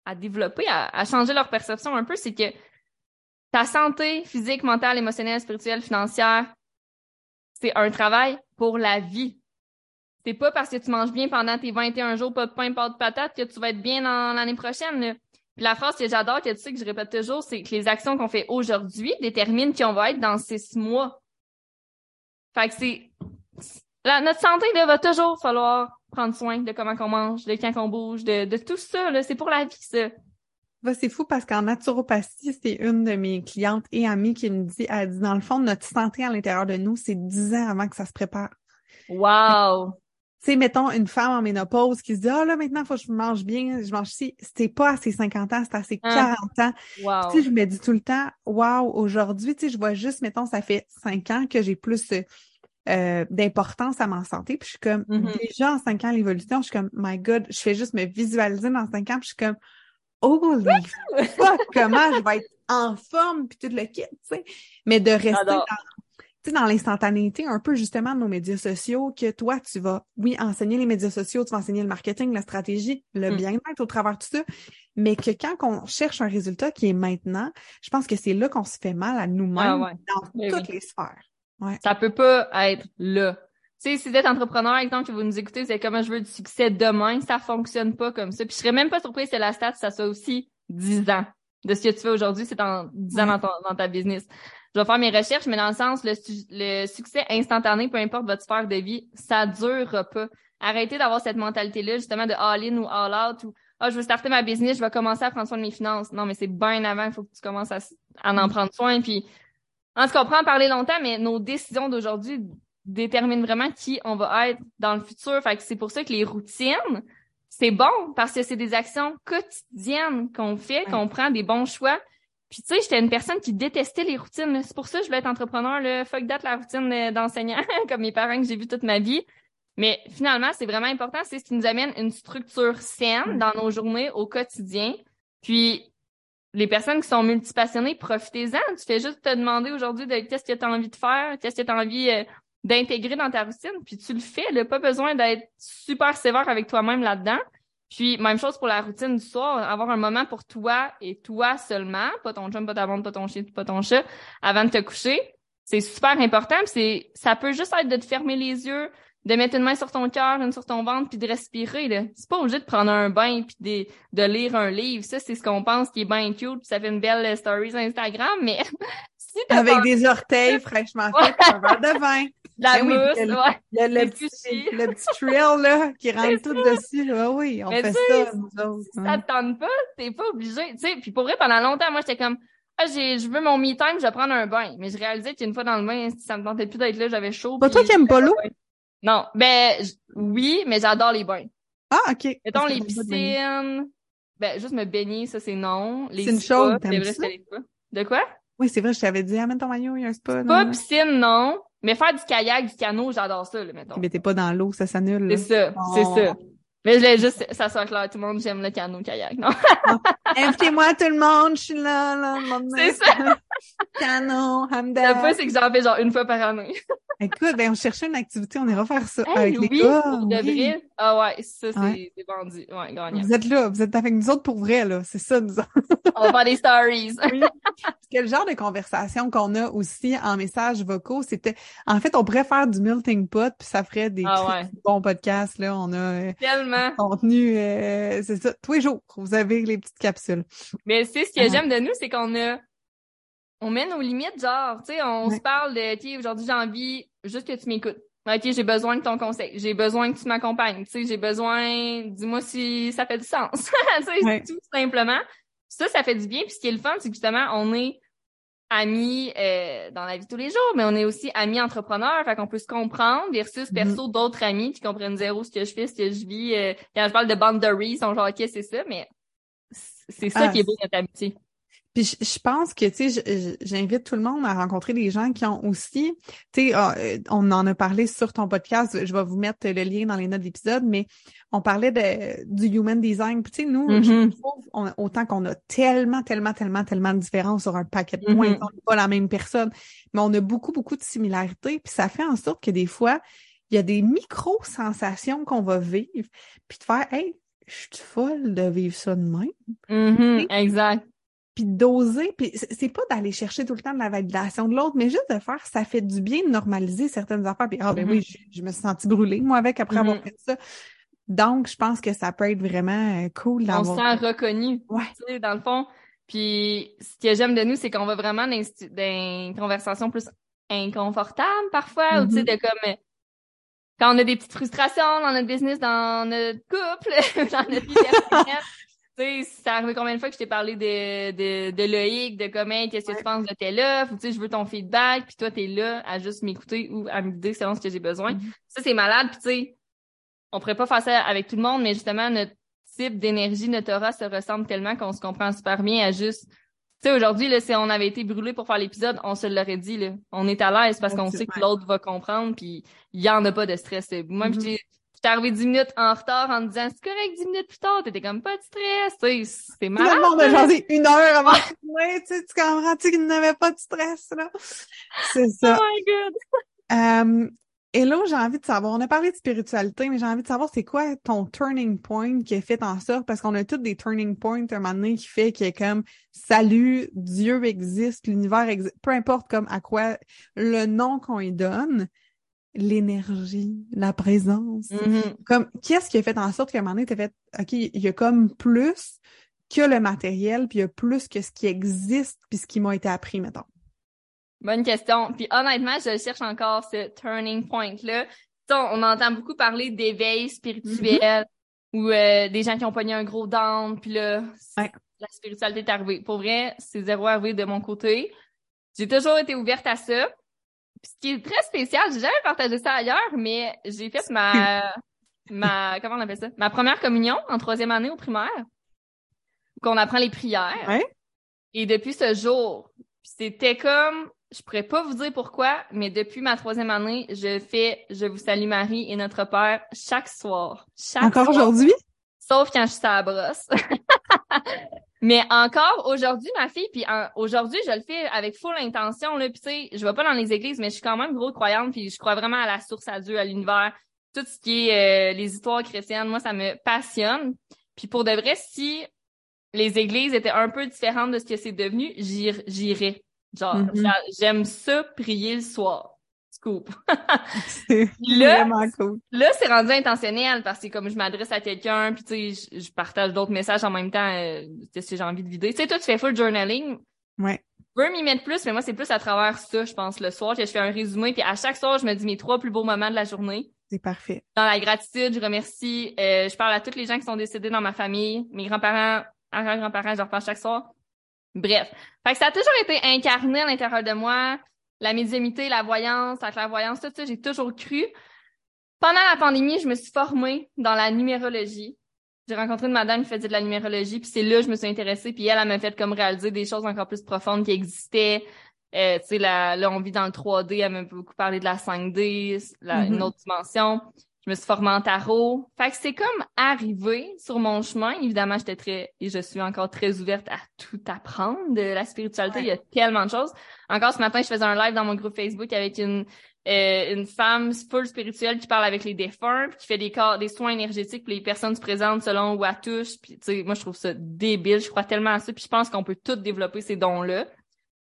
à développer, à, à changer leur perception un peu, c'est que ta santé physique, mentale, émotionnelle, spirituelle, financière, c'est un travail pour la vie. C'est pas parce que tu manges bien pendant tes 21 jours, pas de pain, pas de patate, que tu vas être bien dans l'année prochaine. Puis la phrase que j'adore, que tu sais que je répète toujours, c'est que les actions qu'on fait aujourd'hui déterminent qui on va être dans six mois. Fait que c'est notre santé là, va toujours falloir prendre soin de comment qu'on mange, de quand qu'on bouge, de, de tout ça. Là. C'est pour la vie, ça. Bah, c'est fou parce qu'en naturopathie, c'est une de mes clientes et amies qui me dit, elle dit, dans le fond, notre santé à l'intérieur de nous, c'est dix ans avant que ça se prépare. Wow! Tu sais, mettons une femme en ménopause qui se dit, ah là, maintenant, il faut que je mange bien, je mange ci. C'était pas à ses 50 ans, c'était à ses 40 ans. Wow! Tu sais, je me dis tout le temps, wow, aujourd'hui, tu sais, je vois juste, mettons, ça fait cinq ans que j'ai plus euh, d'importance à ma santé. Puis je suis comme, Mhm. déjà en cinq ans, l'évolution, je suis comme, my God, je fais juste me visualiser dans cinq ans, puis je suis comme, holy fuck, comment je vais être en forme, puis tout le kit, tu sais. Mais de rester dans, tu sais, dans l'instantanéité, un peu justement de nos médias sociaux, que toi, tu vas, oui, enseigner les médias sociaux, tu vas enseigner le marketing, la stratégie, le Mm. bien-être au travers de tout ça. Mais que quand on cherche un résultat qui est maintenant, je pense que c'est là qu'on se fait mal à nous-mêmes Ah ouais. dans Oui, toutes oui. les sphères. Ça peut pas être là. Sais, si vous êtes entrepreneur, exemple, que vous nous écoutez, c'est comment je veux du succès demain, ça fonctionne pas comme ça. Puis je serais même pas surprise que la stat, ça soit aussi 10 ans. De ce que tu fais aujourd'hui, c'est en 10 ans dans, ton- dans ta business. Je vais faire mes recherches, mais dans le sens, le, su- le succès instantané, peu importe votre sphère de vie, ça durera pas. Arrêtez d'avoir cette mentalité-là, justement, de all-in ou all-out ou ah, je veux starter ma business, je vais commencer à prendre soin de mes finances. Non, mais c'est bien avant, il faut que tu commences à, en Mm. prendre soin. Puis, en tout cas, on prend en parler longtemps, mais nos décisions d'aujourd'hui déterminent vraiment qui on va être dans le futur. Fait que c'est pour ça que les routines, c'est bon parce que c'est des actions quotidiennes qu'on fait, qu'on prend des bons choix. Puis tu sais, j'étais une personne qui détestait les routines. C'est pour ça que je voulais être entrepreneur. Là. Fuck that, la routine euh, d'enseignant, comme mes parents que j'ai vu toute ma vie. Mais finalement, c'est vraiment important. C'est ce qui nous amène une structure saine dans nos journées au quotidien. Puis les personnes qui sont multipassionnées, profitez-en. Tu fais juste te demander aujourd'hui de qu'est-ce que tu as envie de faire, qu'est-ce que tu as envie euh, d'intégrer dans ta routine, puis tu le fais. Là, pas besoin d'être super sévère avec toi-même là-dedans. Puis même chose pour la routine du soir, avoir un moment pour toi et toi seulement, pas ton chum, pas ta blonde, pas ton chien, pas ton chat, avant de te coucher. C'est super important. Puis c'est, ça peut juste être de te fermer les yeux, de mettre une main sur ton cœur, une sur ton ventre, puis de respirer. Là. C'est pas obligé de prendre un bain puis de, de lire un livre. Ça, c'est ce qu'on pense qui est bien cute. puis ça fait une belle story sur Instagram, mais si t'as Avec des orteils fraîchement faits, un verre de vin. La Ben oui, mousse, puis le- ouais. Le, petit, le petit trail, là, qui rentre tout dessus. Ah oui, on Mais fait ça, nous autres. si hein. ça te tente pas, t'es pas obligé. Tu sais, puis pour vrai, pendant longtemps, moi, j'étais comme, ah, j'ai, je veux mon me time, je vais prendre un bain. Mais je réalisais qu'une fois dans le bain, ça me tentait plus d'être là, j'avais chaud. Pas puis toi qui aimes pas l'eau? Non, ben, j- oui, mais j'adore les bains. Ah, OK. Mettons les pas piscines. Ben, juste me baigner, ça, c'est non. Les C'est une spas, chose, c'est t'aimes vrai, ça? De quoi? Oui, c'est vrai, je t'avais dit, amène ton maillot, il y a un spa. Pas piscine, non. Mais faire du kayak, du canot, j'adore ça, là, mettons. Mais t'es pas dans l'eau, ça s'annule. C'est ça, Oh. c'est ça. Mais je voulais juste, ça soit clair, tout le monde, j'aime le canot, kayak, non? Invitez-moi tout le monde, je suis là, là, mon C'est ça. Canon, Le pas, c'est que j'en fais genre une fois par année. Écoute, ben, on cherchait une activité, on ira faire ça Hey, avec les oui, gars. pour de oui. vrai. Ah ouais, ça, c'est Ouais. vendu. Ouais, gagnant. Vous êtes là, vous êtes avec nous autres pour vrai, là. C'est ça, nous autres. On va faire des stories. Parce que le genre de conversation qu'on a aussi en messages vocaux, c'était, en fait, on pourrait faire du melting pot, puis ça ferait des Ah ouais. bons podcasts, là. On a euh, Tellement. contenu, euh, c'est ça, tous les jours, vous avez les petites capsules. Mais c'est ce que j'aime de nous, c'est qu'on a, on met nos limites, genre, tu sais, on Ouais. se parle de, OK, aujourd'hui, j'ai envie juste que tu m'écoutes. OK, j'ai besoin de ton conseil. J'ai besoin que tu m'accompagnes. Tu sais, j'ai besoin, dis-moi si ça fait du sens. tu sais, Ouais. tout simplement. Ça, ça fait du bien. Puis ce qui est le fun, c'est que justement, on est amis euh, dans la vie de tous les jours, mais on est aussi amis entrepreneurs, fait qu'on peut se comprendre versus Mhm. perso d'autres amis qui comprennent zéro ce que je fais, ce que je vis. euh, quand je parle de boundaries, ils sont genre, OK, c'est ça, mais c'est ça Ah, qui est beau notre amitié. Puis je, pense que, tu sais, j'invite tout le monde à rencontrer des gens qui ont aussi, tu sais, ah, euh, on en a parlé sur ton podcast, je vais vous mettre le lien dans les notes d'épisode, mais on parlait de, du human design. Puis tu sais, nous, je Mhm. trouve, on- autant qu'on a tellement, tellement, tellement, tellement de différences sur un paquet de points, Mhm. on n'est pas la même personne, mais on a beaucoup, beaucoup de similarités, puis ça fait en sorte que des fois, il y a des micro-sensations qu'on va vivre, puis de faire, hey, je suis folle de vivre ça de même Mhm, exact. Puis d'oser, puis c'est pas d'aller chercher tout le temps de la validation de l'autre, mais juste de faire, ça fait du bien de normaliser certaines affaires, puis ah ben oui, je, je me suis sentie brûlée, moi, avec, après avoir Mhm. fait ça. Donc, je pense que ça peut être vraiment euh, cool On d'avoir. se sent reconnu, Ouais. tu sais, dans le fond. Puis, ce que j'aime de nous, c'est qu'on va vraiment dans des- dans une conversation plus inconfortable parfois, ou tu sais, Mhm. de comme, euh, quand on a des petites frustrations dans notre business, dans notre couple, dans notre vie personnelle. Tu sais, ça arrivé combien de fois que je t'ai parlé de, de, de Loïc, de comment, qu'est-ce que Ouais. tu penses de telle offre, ou tu sais, je veux ton feedback, puis toi, t'es là à juste m'écouter ou à me guider selon ce que j'ai besoin. Mhm. Ça, c'est malade, puis tu sais, on pourrait pas faire ça avec tout le monde, mais justement, notre type d'énergie, notre aura se ressemble tellement qu'on se comprend super bien à juste... Tu sais, aujourd'hui, là, si on avait été brûlé pour faire l'épisode, on se l'aurait dit, là. On est à l'aise parce qu'on sait que l'autre va comprendre, puis il y en a pas de stress. Moi, Mhm. j'étais j'étais arrivé dix minutes en retard en me disant, c'est correct, dix minutes plus tard, t'étais comme pas de stress, Tout malade. le monde a là. jasé une heure avant de tourner, tu sais, tu comprends-tu qu'il n'avait pas de stress, là? C'est Oh ça. my god! Euh, Hello, j'ai envie de savoir, on a parlé de spiritualité, mais j'ai envie de savoir c'est quoi ton turning point qui a fait en sorte, parce qu'on a tous des turning points un moment donné qui fait que comme salut, Dieu existe, l'univers existe, peu importe comme à quoi le nom qu'on y donne, l'énergie, la présence, Mhm. comme qu'est-ce qui a fait en sorte qu'à un moment donné, t'as fait OK, il y a comme plus que le matériel, puis il y a plus que ce qui existe, puis ce qui m'a été appris, mettons? Bonne question. Puis honnêtement, je cherche encore ce turning point-là. On, entend beaucoup parler d'éveil spirituel ou euh, des gens qui ont pogné un gros down, puis là, Ouais. la spiritualité est arrivée. Pour vrai, c'est zéro arrivé de mon côté. J'ai toujours été ouverte à ça. Ce qui est très spécial, j'ai jamais partagé ça ailleurs, mais j'ai fait ma, ma, comment on appelle ça? Ma première communion en troisième année au primaire. Qu'on apprend les prières. Et depuis ce jour, c'était comme, je pourrais pas vous dire pourquoi, mais depuis ma troisième année, je fais Je vous salue Marie et notre Père chaque soir. Chaque Encore aujourd'hui? Sauf quand je suis à la brosse. mais encore aujourd'hui, ma fille, puis aujourd'hui, je le fais avec full intention, là, puis tu sais, je vais pas dans les églises, mais je suis quand même gros croyante, puis je crois vraiment à la source, à Dieu, à l'univers, tout ce qui est euh, les histoires chrétiennes, moi, ça me passionne. Puis pour de vrai, si les églises étaient un peu différentes de ce que c'est devenu, j'ir- j'irais. Genre, Mhm. j'a- j'aime ça prier le soir. Scoop. C'est Là- vraiment cool. Là, c'est rendu intentionnel parce que comme je m'adresse à quelqu'un, puis tu sais, je, je partage d'autres messages en même temps, euh, si j'ai envie de vider. Tu sais, toi, tu fais full journaling. Ouais. Je veux m'y mettre plus, mais moi, c'est plus à travers ça, je pense, le soir, je fais un résumé, puis à chaque soir, je me dis mes trois plus beaux moments de la journée. C'est parfait. Dans la gratitude, je remercie, euh, je parle à tous les gens qui sont décédés dans ma famille, mes grands-parents, arrière-grands-parents, je leur parle chaque soir. Bref. Fait que ça a toujours été incarné à l'intérieur de moi. La médiumité, la voyance, la clairvoyance, tout ça, j'ai toujours cru. Pendant la pandémie, je me suis formée dans la numérologie. J'ai rencontré une madame qui faisait de la numérologie, puis c'est là que je me suis intéressée, puis elle, elle m'a fait comme réaliser des choses encore plus profondes qui existaient. Euh, tu sais, là, on vit dans le 3D, elle m'a beaucoup parlé de la 5D, la, Mhm. une autre dimension. Je me suis formée en tarot. Fait que c'est comme arrivé sur mon chemin. Évidemment, j'étais très, et je suis encore très ouverte à tout apprendre de la spiritualité. Ouais. Il y a tellement de choses. Encore ce matin, je faisais un live dans mon groupe Facebook avec une, euh, une femme full spirituelle qui parle avec les défunts, puis qui fait des corps, des soins énergétiques pour les personnes se présentent selon où elle touche. Puis, tu sais, moi, je trouve ça débile. Je crois tellement à ça. Puis je pense qu'on peut tous développer ces dons-là,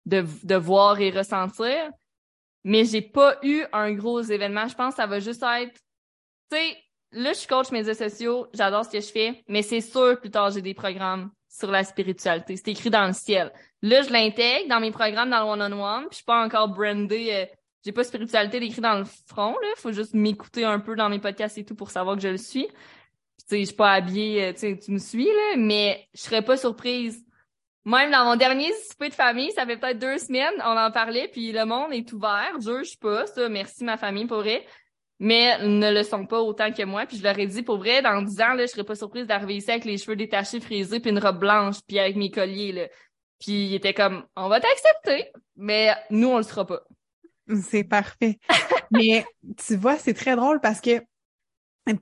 de, de voir et ressentir. Mais j'ai pas eu un gros événement. Je pense que ça va juste être, tu sais, là, je suis coach médias sociaux. J'adore ce que je fais. Mais c'est sûr, plus tard, j'ai des programmes sur la spiritualité. C'est écrit dans le ciel. Là, je l'intègre dans mes programmes dans le one-on-one. Puis je suis pas encore brandée. euh, j'ai pas spiritualité écrit dans le front, là. Faut juste m'écouter un peu dans mes podcasts et tout pour savoir que je le suis. Tu sais, je suis pas habillée, euh, tu sais, tu me suis, là. Mais je serais pas surprise. Même dans mon dernier souper de famille, ça fait peut-être deux semaines, on en parlait, puis le monde est ouvert. Je juge pas, ça. Merci ma famille pour vrai. Mais ne le sont pas autant que moi. Puis je leur ai dit, pour vrai, dans dix ans, là, je serais pas surprise d'arriver ici avec les cheveux détachés, frisés, puis une robe blanche, puis avec mes colliers, là. Puis il était comme, on va t'accepter, mais nous, on le sera pas. C'est parfait. Mais tu vois, c'est très drôle parce que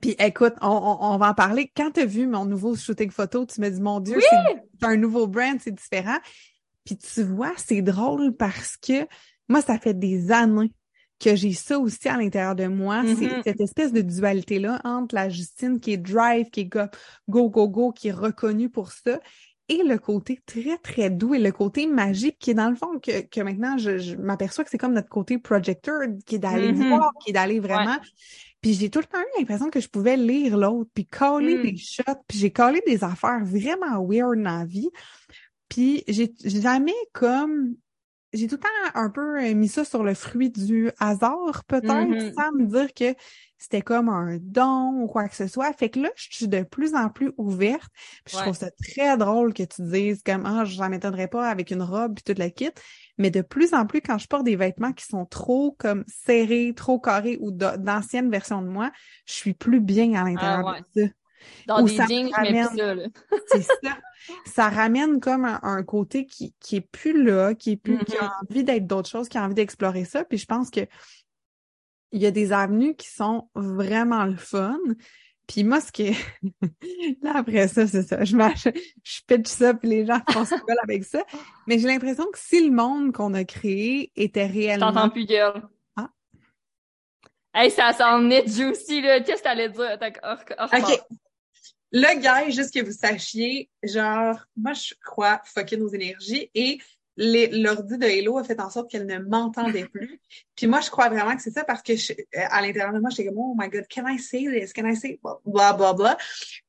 puis écoute, on, on, on va en parler. Quand tu as vu mon nouveau shooting photo, tu me dis mon Dieu, c'est un nouveau brand, c'est différent. Puis tu vois, c'est drôle parce que moi, ça fait des années que j'ai ça aussi à l'intérieur de moi. Mhm. C'est cette espèce de dualité-là entre la Justine qui est drive, qui est go, go, go, go, qui est reconnue pour ça, et le côté très, très doux et le côté magique qui est dans le fond que, que maintenant, je, je m'aperçois que c'est comme notre côté projecteur, qui est d'aller Mhm. voir, qui est d'aller vraiment. Puis j'ai tout le temps eu l'impression que je pouvais lire l'autre, puis coller Mm. des shots, puis j'ai collé des affaires vraiment weird dans la vie. Puis j'ai jamais comme j'ai tout le temps un peu euh, mis ça sur le fruit du hasard, peut-être, Mhm. sans me dire que c'était comme un don ou quoi que ce soit. Fait que là, je suis de plus en plus ouverte. Puis je trouve ça très drôle que tu dises comme ah, j'en m'étonnerais pas avec une robe puis toute la kit. Mais de plus en plus, quand je porte des vêtements qui sont trop comme serrés, trop carrés ou d'a- d'anciennes versions de moi, je suis plus bien à l'intérieur Ah de ça. Dans Ou des je mets ramène- ça, là. C'est ça. Ça ramène comme un, un côté qui, qui est plus là, qui est plus, qui a envie d'être d'autres choses, qui a envie d'explorer ça. Puis je pense que il y a des avenues qui sont vraiment le fun. Puis moi, ce qui est... Là, après ça, c'est ça. Je, mâche, je pitch ça, puis les gens font ce qu'ils avec ça. Mais j'ai l'impression que si le monde qu'on a créé était Je réellement... t'entends plus, girl. Ah. Hey, ça s'en est juicy, là. Qu'est-ce que t'allais dire? Hors- OK. Le gars, juste que vous sachiez, genre, moi, je crois fucker nos énergies et l'ordi de Hello a fait en sorte qu'elle ne m'entendait plus. Puis moi, je crois vraiment que c'est ça parce que je- euh, à l'intérieur de moi, j'étais comme, oh my God, can I say this? Can I say blah, blah, blah.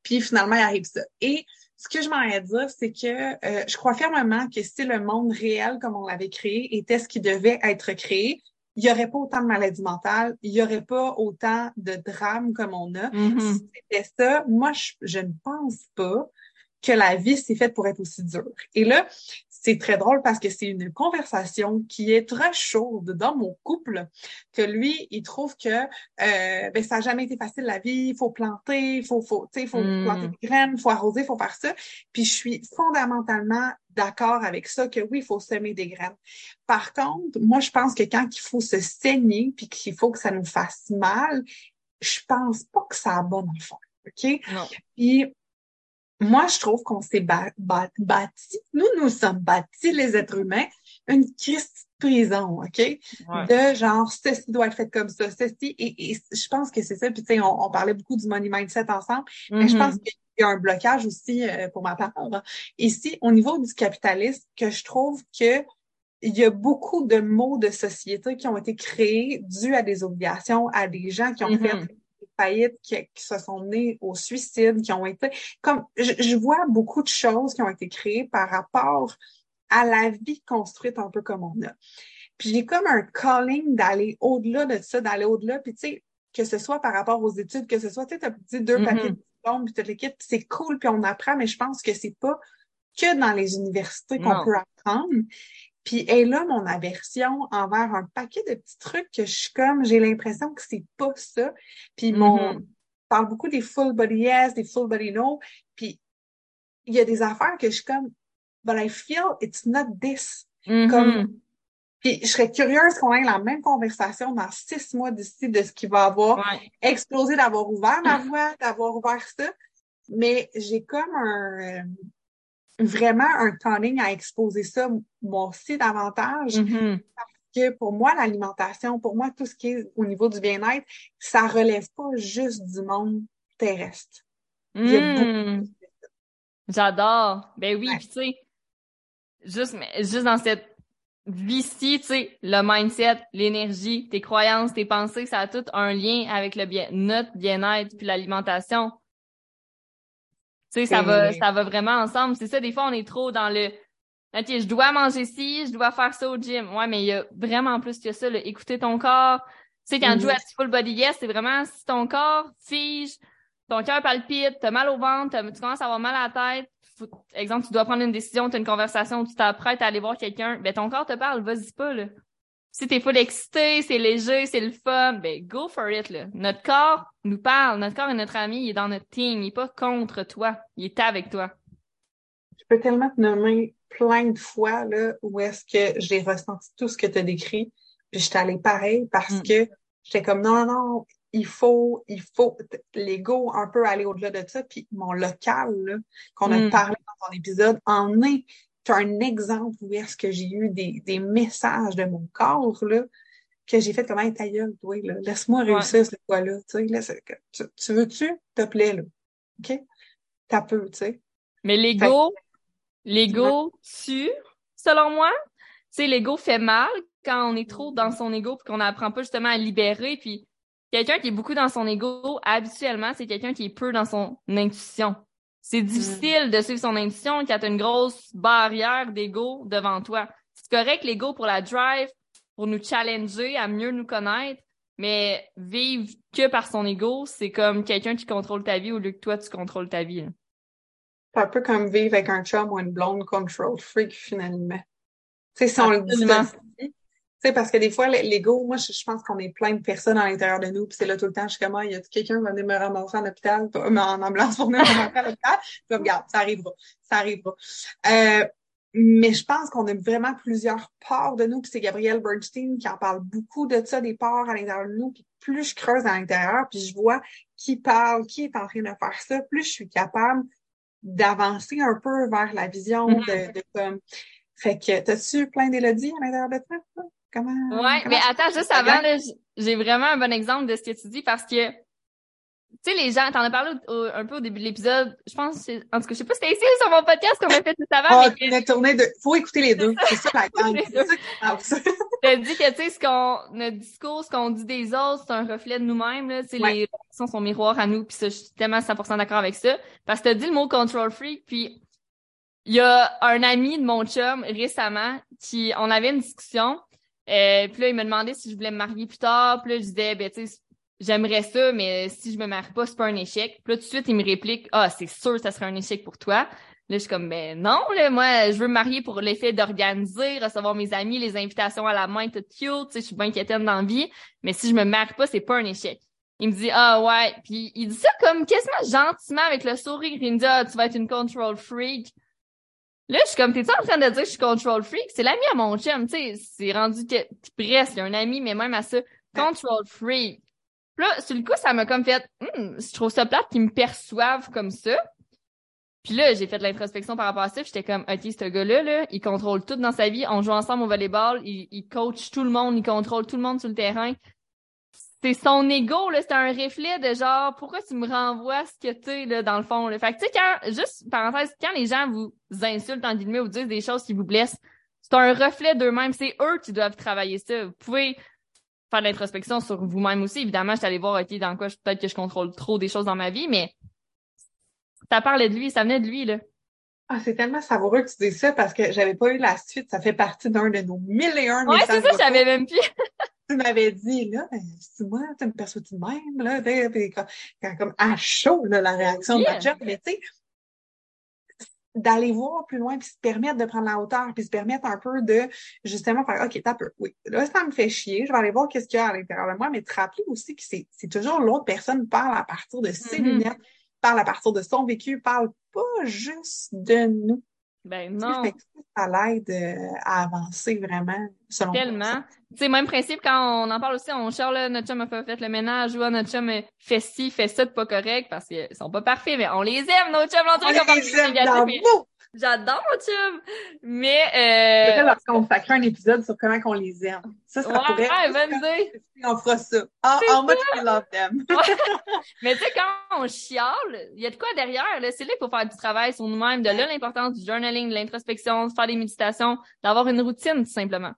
Puis finalement, il arrive ça. Et ce que je m'en ai à dire, c'est que euh, je crois fermement que si le monde réel, comme on l'avait créé, était ce qui devait être créé, il n'y aurait pas autant de maladies mentales, il n'y aurait pas autant de drames comme on a. Mhm. Si c'était ça, moi, je, je ne pense pas que la vie s'est faite pour être aussi dure. Et là, c'est très drôle parce que c'est une conversation qui est très chaude dans mon couple, que lui, il trouve que euh, ben, ça n'a jamais été facile la vie, il faut planter, il faut, faut, tu sais, faut Mm. planter des graines, il faut arroser, il faut faire ça. Puis je suis fondamentalement d'accord avec ça, que oui, il faut semer des graines. Par contre, moi, je pense que quand il faut se saigner, puis qu'il faut que ça nous fasse mal, je pense pas que ça a bon affaire. OK? Non. Puis, moi, je trouve qu'on s'est bâti, nous, nous sommes bâtis, les êtres humains, une Christ prison, OK? Ouais. De genre, ceci doit être fait comme ça, ceci, et, et je pense que c'est ça. Puis, tu sais, on, on parlait beaucoup du money mindset ensemble, mais je pense qu'il y a un blocage aussi, euh, pour ma part, ici, au niveau du capitalisme, que je trouve que il y a beaucoup de mots de société qui ont été créés dus à des obligations, à des gens qui ont fait des faillites, qui, qui se sont nés au suicide, qui ont été comme je, je vois beaucoup de choses qui ont été créées par rapport à la vie construite un peu comme on a. Puis j'ai comme un calling d'aller au-delà de ça, d'aller au-delà, puis tu sais, que ce soit par rapport aux études, que ce soit, tu sais, t'as dit deux Mhm. papiers de diplôme, puis toute l'équipe, c'est cool, puis on apprend, mais je pense que c'est pas que dans les universités qu'on peut apprendre. Puis est là mon aversion envers un paquet de petits trucs que je suis comme, j'ai l'impression que c'est pas ça. Puis mon, Mhm. on parle beaucoup des full body yes, des full body no. Puis il y a des affaires que je suis comme, but I feel it's not this. Mhm. Comme, puis je serais curieuse qu'on ait la même conversation dans six mois d'ici de ce qui va avoir Ouais. explosé d'avoir ouvert ma voie, d'avoir ouvert ça. Mais j'ai comme un euh, vraiment un turning à exposer ça moi aussi davantage Mhm. que pour moi l'alimentation, pour moi tout ce qui est au niveau du bien-être, ça relève pas juste du monde terrestre. Ça. J'adore. Ben oui, Ouais. tu sais, juste, juste dans cette vie-ci, tu sais, le mindset, l'énergie, tes croyances, tes pensées, ça a tout un lien avec le bien, notre bien-être puis l'alimentation. Tu sais, ça va, ça va vraiment ensemble. C'est ça, des fois, on est trop dans le, OK, je dois manger ci, je dois faire ça au gym. Ouais, mais il y a vraiment plus que ça, là. Écouter ton corps. Tu sais, quand tu joues à full body yes, c'est vraiment si ton corps fige, ton cœur palpite, t'as mal au ventre, tu commences à avoir mal à la tête. Faut- exemple, tu dois prendre une décision, t'as une conversation, tu t'apprêtes à aller voir quelqu'un, ben ton corps te parle, vas-y pas, là. Si t'es full excité, c'est léger, c'est le fun, ben go for it, là. Notre corps nous parle, notre corps est notre ami, il est dans notre team, il est pas contre toi, il est avec toi. Je peux tellement te nommer plein de fois là, où est-ce que j'ai ressenti tout ce que tu as décrit, puis j'étais allée pareil parce Mm. que j'étais comme non, non, il faut, il faut, l'ego un peu aller au-delà de ça, puis mon local, qu'on a Mm. parlé dans ton épisode, en est un exemple où est-ce que j'ai eu des, des messages de mon corps, là, que j'ai fait comme, hey, ta gueule, toi, là, laisse-moi Ouais. réussir cette fois-là, sais, tu veux-tu, te plaît, là, OK? T'as peu, tu sais. Mais l'ego, l'ego tue, selon moi. Tu sais, l'ego fait mal quand on est trop dans son ego puis qu'on n'apprend pas justement à libérer. Puis quelqu'un qui est beaucoup dans son ego, habituellement, c'est quelqu'un qui est peu dans son intuition. C'est Mm. difficile de suivre son intuition quand t'as une grosse barrière d'ego devant toi. C'est correct l'ego pour la drive, pour nous challenger à mieux nous connaître, mais vivre que par son ego, c'est comme quelqu'un qui contrôle ta vie au lieu que toi tu contrôles ta vie. C'est un peu comme vivre avec un chum ou une blonde control freak, finalement. Tu sais, si on Absolument. Sais, parce que des fois, l'ego, moi, je, je pense qu'on est plein de personnes à l'intérieur de nous, puis c'est là tout le temps, je suis comme, ah, y a quelqu'un qui va venir me ramasser en hôpital, en ambulance pour venir me ramasser à l'hôpital? Puis, regarde, ça arrivera. Ça arrivera. Euh, mais je pense qu'on a vraiment plusieurs parts de nous, puis c'est Gabrielle Bernstein qui en parle beaucoup de ça, des parts à l'intérieur de nous, puis plus je creuse à l'intérieur, puis je vois qui parle, qui est en train de faire ça, plus je suis capable d'avancer un peu vers la vision Mhm. de, de comme. Fait que t'as-tu plein d'élodies à l'intérieur de toi? Comment? Ouais, comment mais attends, juste avant, j'ai vraiment un bon exemple de ce que tu dis parce que, tu sais, les gens, t'en as parlé au- au- un peu au début de l'épisode, je pense, que c'est- en tout cas, je sais pas si c'était ici ou sur mon podcast qu'on a fait tout avant, Ah, mais venais de. Faut écouter les deux. C'est ça la gang. T'as dit que, tu sais, ce qu'on, notre discours, ce qu'on dit des autres, c'est un reflet de nous-mêmes, là, tu sais, Ouais. les réactions sont miroirs à nous, puis ça, je suis tellement 100% d'accord avec ça, parce que t'as dit le mot control freak, puis il y a un ami de mon chum récemment qui, on avait une discussion, euh, puis là, il me demandait si je voulais me marier plus tard, puis là, je disais, ben, tu sais, j'aimerais ça, mais si je me marie pas, c'est pas un échec. Puis là, tout de suite, il me réplique, ah, c'est sûr, ça serait un échec pour toi. Là, je suis comme, ben non, là, moi, je veux me marier pour l'effet d'organiser, recevoir mes amis, les invitations à la main, tout cute, tu sais, je suis bien quétaine dans la vie, mais si je me marie pas, c'est pas un échec. Il me dit, ah ouais, puis il dit ça comme quasiment gentiment avec le sourire, il me dit, ah, tu vas être une control freak. Là, je suis comme, t'es-tu en train de dire que je suis control freak? C'est l'ami à mon chum, tu sais, c'est rendu que, presque, il y a un ami, mais même à ça, control freak. Puis là, sur le coup, ça m'a comme fait, Hum, je trouve ça plate qu'ils me perçoivent comme ça. Puis là, j'ai fait de l'introspection par rapport à ça, j'étais comme, OK, ce gars-là, là, il contrôle tout dans sa vie. On joue ensemble au volleyball, il, il coach tout le monde, il contrôle tout le monde sur le terrain. C'est son ego, là, c'est un reflet de genre, pourquoi tu me renvoies ce que t'es, là, dans le fond, là? Fait que, tu sais, quand, juste, parenthèse, quand les gens vous insultent, en guillemets, ou disent des choses qui vous blessent, c'est un reflet d'eux-mêmes. C'est eux qui doivent travailler ça. Vous pouvez faire de l'introspection sur vous-même aussi. Évidemment, je suis allée voir, OK, dans quoi peut-être que je contrôle trop des choses dans ma vie, mais ça parlait de lui, ça venait de lui, là. Ah, c'est tellement savoureux que tu dis ça parce que j'avais pas eu la suite. Ça fait partie d'un de nos mille et un Ouais, c'est ça, j'avais même plus. tu m'avais dit, là, ben, c'est moi, tu me perçois-tu de même, là, ben, comme, quand- comme à chaud, là, la réaction de ma chum, mais tu sais, d'aller voir plus loin, puis se permettre de prendre la hauteur, puis se permettre un peu de, justement, faire, OK, t'as peu, oui, là, ça me fait chier, je vais aller voir qu'est-ce qu'il y a à l'intérieur de moi, mais te rappeler aussi que c'est, c'est toujours l'autre personne parle à partir de ses Mhm. lunettes, parle à partir de son vécu, parle pas juste de nous. Ben non, ça l'aide euh, à avancer vraiment, selon tellement. Sais, même principe, quand on en parle aussi, on charle, là, notre chum a fait le ménage, ou ah, notre chum fait ci, fait ça de pas correct, parce qu'ils sont pas parfaits, mais on les aime, nos chums, on On les aime mais! J'adore mon chum! Mais, euh, lorsqu'on consacrer un épisode sur comment on les aime. Ça, ça ouais, pourrait. ouais, bonne idée. On fera ça. How, how much we love them. Mais tu sais, quand on chiale, il y a de quoi derrière, là. C'est là qu'il faut faire du travail sur nous-mêmes, de là l'importance du journaling, de l'introspection, de faire des méditations, d'avoir une routine, tout simplement.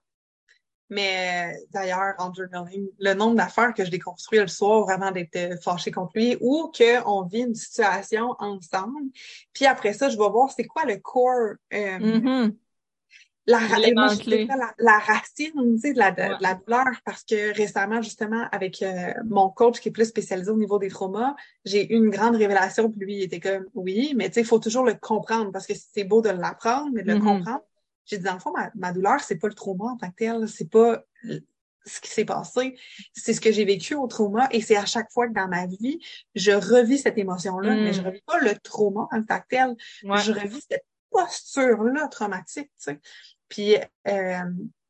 Mais euh, d'ailleurs, en journaling, le nombre d'affaires que je déconstruis le soir avant d'être euh, fâchée contre lui ou qu'on vit une situation ensemble. Puis après ça, je vais voir c'est quoi le core, euh, Mhm. La, moi, la, la racine tu sais, de, la, de, Ouais. de la douleur parce que récemment, justement, avec euh, mon coach qui est plus spécialisé au niveau des traumas, j'ai eu une grande révélation. Puis lui, il était comme, oui, mais tu sais, il faut toujours le comprendre parce que c'est beau de l'apprendre, mais de le Mhm. comprendre. J'ai dit, dans le fond, ma, ma douleur, c'est pas le trauma en tant que tel, c'est pas ce qui s'est passé, c'est ce que j'ai vécu au trauma et c'est à chaque fois que dans ma vie, je revis cette émotion-là, Mm. mais je revis pas le trauma en tant que tel, Ouais. je revis cette posture-là traumatique, tu sais. Puis euh,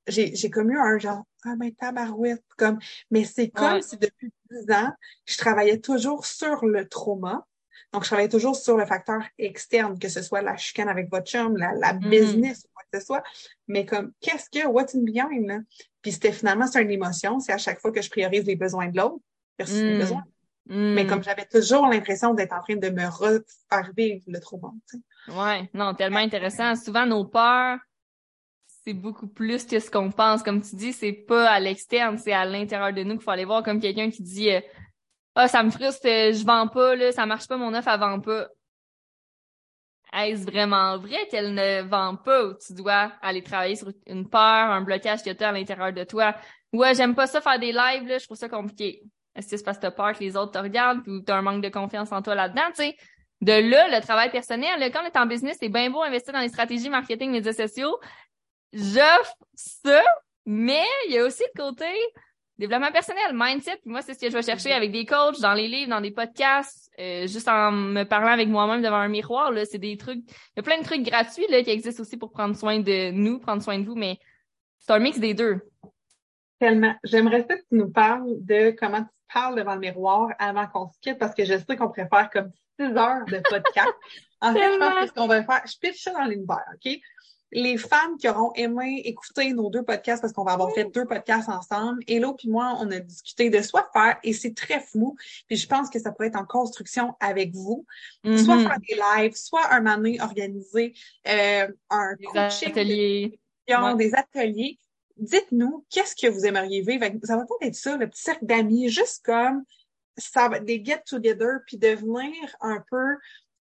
j'ai j'ai comme eu un genre ah ben tabarouette comme mais c'est comme Ouais. si depuis 10 ans, je travaillais toujours sur le trauma. Donc, je travaillais toujours sur le facteur externe, que ce soit la chicane avec votre chum, la, la Mhm. business, ou quoi que ce soit. Mais comme, qu'est-ce que, what's in behind, là? Puis c'était finalement, c'est une émotion. C'est à chaque fois que je priorise les besoins de l'autre versus Mm. besoins. Mm. Mais comme j'avais toujours l'impression d'être en train de me refaire vivre le trauma, tu sais. Ouais, non, tellement intéressant. Souvent, nos peurs, c'est beaucoup plus que ce qu'on pense. Comme tu dis, c'est pas à l'externe, c'est à l'intérieur de nous qu'il faut aller voir comme quelqu'un qui dit euh, Ah, ça me frustre, je vends pas, là, ça marche pas, mon offre, elle vend pas. Est-ce vraiment vrai qu'elle ne vend pas ou tu dois aller travailler sur une peur, un blocage que tu as à l'intérieur de toi? Ouais, j'aime pas ça faire des lives, là, je trouve ça compliqué. Est-ce que c'est parce que t'as peur que les autres te regardent ou t'as un manque de confiance en toi là-dedans, tu sais? De là, le travail personnel, là, quand on est en business, c'est bien beau investir dans les stratégies marketing, médias sociaux. J'offre ça, mais il y a aussi le côté développement personnel, mindset. moi, c'est ce que je vais chercher avec des coachs, dans les livres, dans des podcasts, euh, juste en me parlant avec moi-même devant un miroir. Là, c'est des trucs. Il y a plein de trucs gratuits là qui existent aussi pour prendre soin de nous, prendre soin de vous, mais c'est un mix des deux. Tellement. J'aimerais ça que tu nous parles de comment tu parles devant le miroir avant qu'on se quitte, parce que je sais qu'on préfère comme six heures de podcast. en fait, je pense que ce qu'on va faire, je pitch ça dans l'univers, OK? Les femmes qui auront aimé écouter nos deux podcasts parce qu'on va avoir fait deux podcasts ensemble, Hello puis moi, on a discuté de soit faire, et c'est très flou, puis je pense que ça pourrait être en construction avec vous, soit mm-hmm. faire des lives, soit un moment organiser euh, un des ateliers. des ateliers. Dites-nous, qu'est-ce que vous aimeriez vivre? Ça va peut-être être ça, le petit cercle d'amis, juste comme ça, des get-together, puis devenir un peu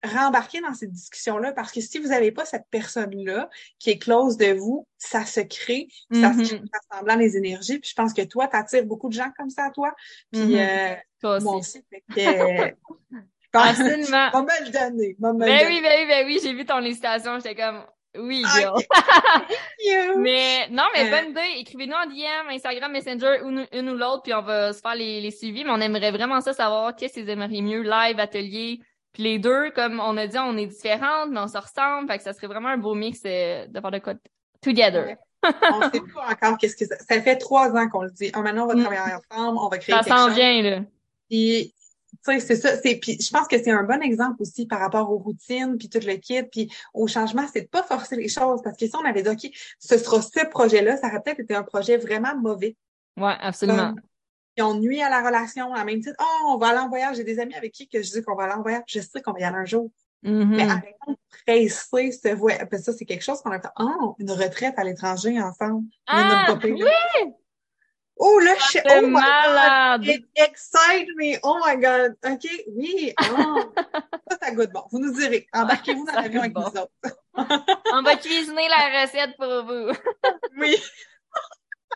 rembarquer dans cette discussion-là parce que si vous n'avez pas cette personne-là qui est close de vous, ça se crée, ça se crée Mm-hmm. rassemblant les énergies. Puis je pense que toi, tu attires beaucoup de gens comme ça à toi. Puis Mm-hmm. euh, Toi moi aussi. Fait que, euh, Absolument. On me le donner. Ben donner. oui, ben oui, ben oui, j'ai vu ton législation, j'étais comme oui, Ah. Mais non, mais Euh. bonne idée. Écrivez-nous en DM, Instagram, Messenger, une, une ou l'autre, puis on va se faire les, les suivis. Mais on aimerait vraiment ça savoir qu'est-ce qu'ils aimeraient mieux, live, atelier. Puis les deux, comme on a dit, on est différentes, mais on se ressemble. Fait que ça serait vraiment un beau mix euh, de faire de quoi together. on sait pas encore qu'est-ce que ça. Ça fait trois ans qu'on le dit. Ah, maintenant, on va Mm. travailler ensemble, on va créer Ça quelque s'en chose. vient, là. Puis, tu sais, c'est ça. C'est, puis je pense que c'est un bon exemple aussi par rapport aux routines, puis tout le kit, puis au changement, c'est de pas forcer les choses. Parce que si on avait dit, OK, ce sera ce projet-là, ça aurait peut-être été un projet vraiment mauvais. Ouais, absolument. Comme, on nuit à la relation, à la même titre. Oh, on va aller en voyage. J'ai des amis avec qui que je dis qu'on va aller en voyage. Je sais qu'on va y aller un jour. Mhm. Mais arrêtons de presser ce voyage. Parce que ça, c'est quelque chose qu'on a fait. Oh, une retraite à l'étranger ensemble. Ah, là. Oh, là, je. C'est Oh my God. malade. It excites me. Oh my God. OK. Oui. Oh. ça, ça goûte bon. Vous nous direz. Embarquez-vous dans l'avion avec goûte nous bon. autres. On va cuisiner la recette pour vous. Oui.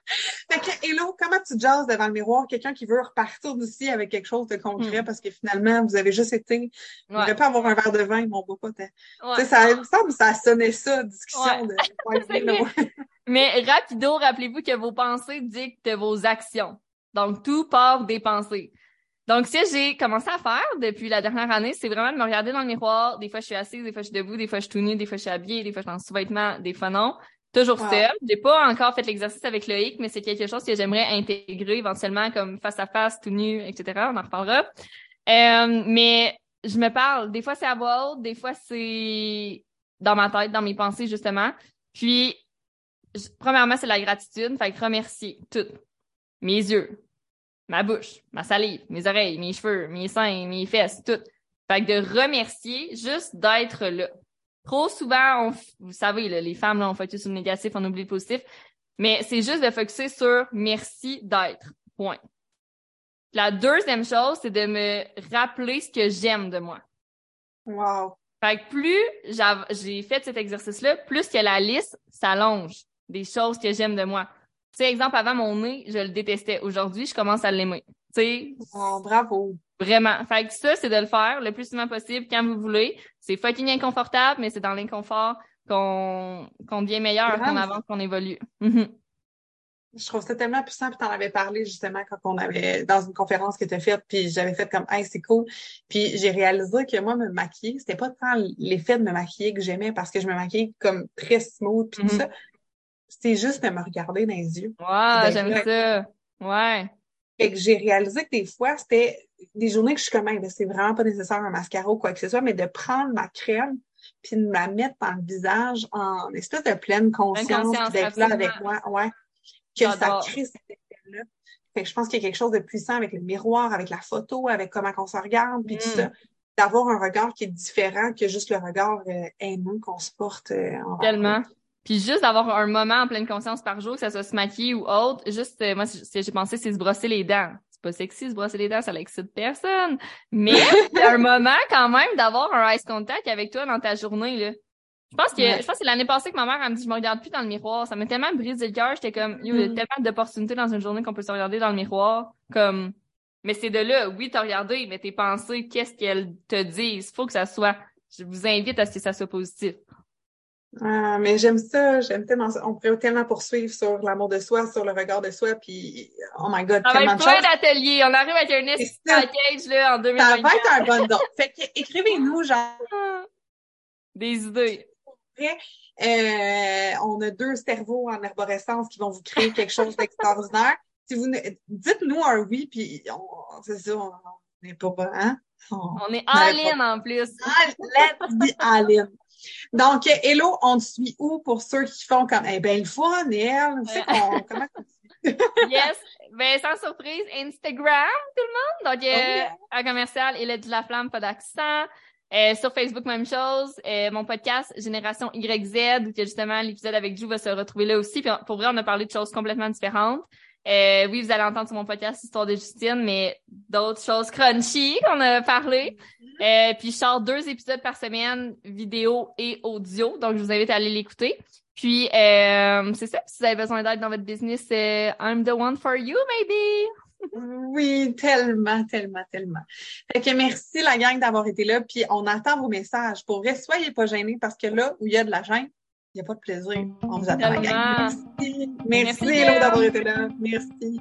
fait que, Hello, comment tu jases devant le miroir? Quelqu'un qui veut repartir d'ici avec quelque chose de concret parce que finalement, vous avez juste été, Ouais. ne pas avoir un verre de vin, mais on boit pas tant. Ouais. Ça, il me semble ça sonnait ça, discussion Ouais. de. Mais rapido, rappelez-vous que vos pensées dictent vos actions. Donc, tout part des pensées. Donc, ce que j'ai commencé à faire depuis la dernière année, c'est vraiment de me regarder dans le miroir. Des fois, je suis assise, des fois, je suis debout, des fois, je suis tout nue, des fois, je suis habillée, des fois, je suis en sous-vêtements, des fois, non. Toujours Wow. seule. J'ai pas encore fait l'exercice avec Loïc, mais c'est quelque chose que j'aimerais intégrer éventuellement comme face à face, tout nu, etc. On en reparlera. Euh, mais je me parle. Des fois, c'est à voix haute, des fois, c'est dans ma tête, dans mes pensées, justement. Puis, je- premièrement, c'est la gratitude. Fait que remercier tout. Mes yeux, ma bouche, ma salive, mes oreilles, mes cheveux, mes seins, mes fesses, tout. Fait que de remercier juste d'être là. Trop souvent, on, vous savez, là, les femmes, là, on focus sur le négatif, on oublie le positif. Mais c'est juste de focuser sur merci d'être. Point. La deuxième chose, c'est de me rappeler ce que j'aime de moi. Wow. Fait que plus j'ai fait cet exercice-là, plus que la liste s'allonge des choses que j'aime de moi. Tu sais, exemple, avant mon nez, je le détestais. Aujourd'hui, je commence à l'aimer. Tu sais, Oh, bravo. Vraiment. Fait que ça, c'est de le faire le plus souvent possible quand vous voulez. C'est fucking inconfortable, mais c'est dans l'inconfort qu'on qu'on devient meilleur, qu'on avance, qu'on évolue. Mhm. Je trouve ça tellement puissant, puis t'en avais parlé justement quand on avait dans une conférence que tu as faite, puis j'avais fait comme Hey, c'est cool. Puis j'ai réalisé que moi, me maquiller, c'était pas tant l'effet de me maquiller que j'aimais parce que je me maquillais comme très smooth puis tout Mhm. ça. C'était juste de me regarder dans les yeux. D'être j'aime ça. Ouais. Fait que j'ai réalisé que des fois, c'était des journées que je suis comme là, c'est vraiment pas nécessaire un mascara ou quoi que ce soit, mais de prendre ma crème puis de me la mettre dans le visage en espèce de pleine conscience, d'être là avec moi. Ouais. Que ça crée cet effet-là. Fait que je pense qu'il y a quelque chose de puissant avec le miroir, avec la photo, avec comment on se regarde, puis tout Mm. ça. D'avoir un regard qui est différent que juste le regard euh, haineux qu'on se porte euh, Tellement. Puis juste d'avoir un moment en pleine conscience par jour, que ça soit se maquiller ou autre, juste, euh, moi, ce que j'ai pensé, c'est se brosser les dents. C'est pas sexy, se brosser les dents, ça l'excite personne. Mais un moment quand même d'avoir un ice contact avec toi dans ta journée, là. Je pense que, Ouais. je pense que c'est l'année passée que ma mère, elle me dit, je me regarde plus dans le miroir. Ça m'a tellement brisé le cœur. J'étais comme, il y a Mm. tellement d'opportunités dans une journée qu'on peut se regarder dans le miroir. Comme, mais c'est de là, oui, t'as regardé, mais tes pensées, qu'est-ce qu'elles te disent? Faut que ça soit, je vous invite à ce que ça soit positif. Ah, mais j'aime ça, j'aime tellement ça. On pourrait tellement poursuivre sur l'amour de soi, sur le regard de soi, puis oh my god, Ça va tellement de plein choses. d'ateliers. On arrive avec un ça. package, là, en Ça 2024. va être un bon don. Fait que écrivez-nous, genre, Des idées. euh, on a deux cerveaux en arborescence qui vont vous créer quelque chose d'extraordinaire. Si vous ne- dites-nous un oui, puis on, c'est ça, on n'est pas bon, hein? On- On est On avait all-in en plus. Ah, let's be all-in. Donc, Hello, on te suit où pour ceux qui font comme, eh ben, le fun, elle, tu sais qu'on- comment on te suit? Yes. Ben, sans surprise, Instagram, tout le monde. Donc, euh, Oh à commercial, il est de la flamme, pas d'accent. Euh, sur Facebook, même chose. Euh, mon podcast, Génération YZ, où justement l'épisode avec Jou va se retrouver là aussi. Puis, pour vrai, on a parlé de choses complètement différentes. Euh, oui, vous allez entendre sur mon podcast Histoire de Justine, mais d'autres choses crunchy qu'on a parlé. Euh, puis je sors deux épisodes par semaine, vidéo et audio, donc je vous invite à aller l'écouter. Puis euh, c'est ça, si vous avez besoin d'aide dans votre business, euh, I'm the one for you, maybe. Oui, tellement, tellement, tellement. Fait que merci la gang d'avoir été là, puis on attend vos messages. Pour vrai, soyez pas gênés parce que là où il y a de la gêne, il n'y a pas de plaisir. On vous attend. Merci. Merci, Merci, d'avoir été là. Merci.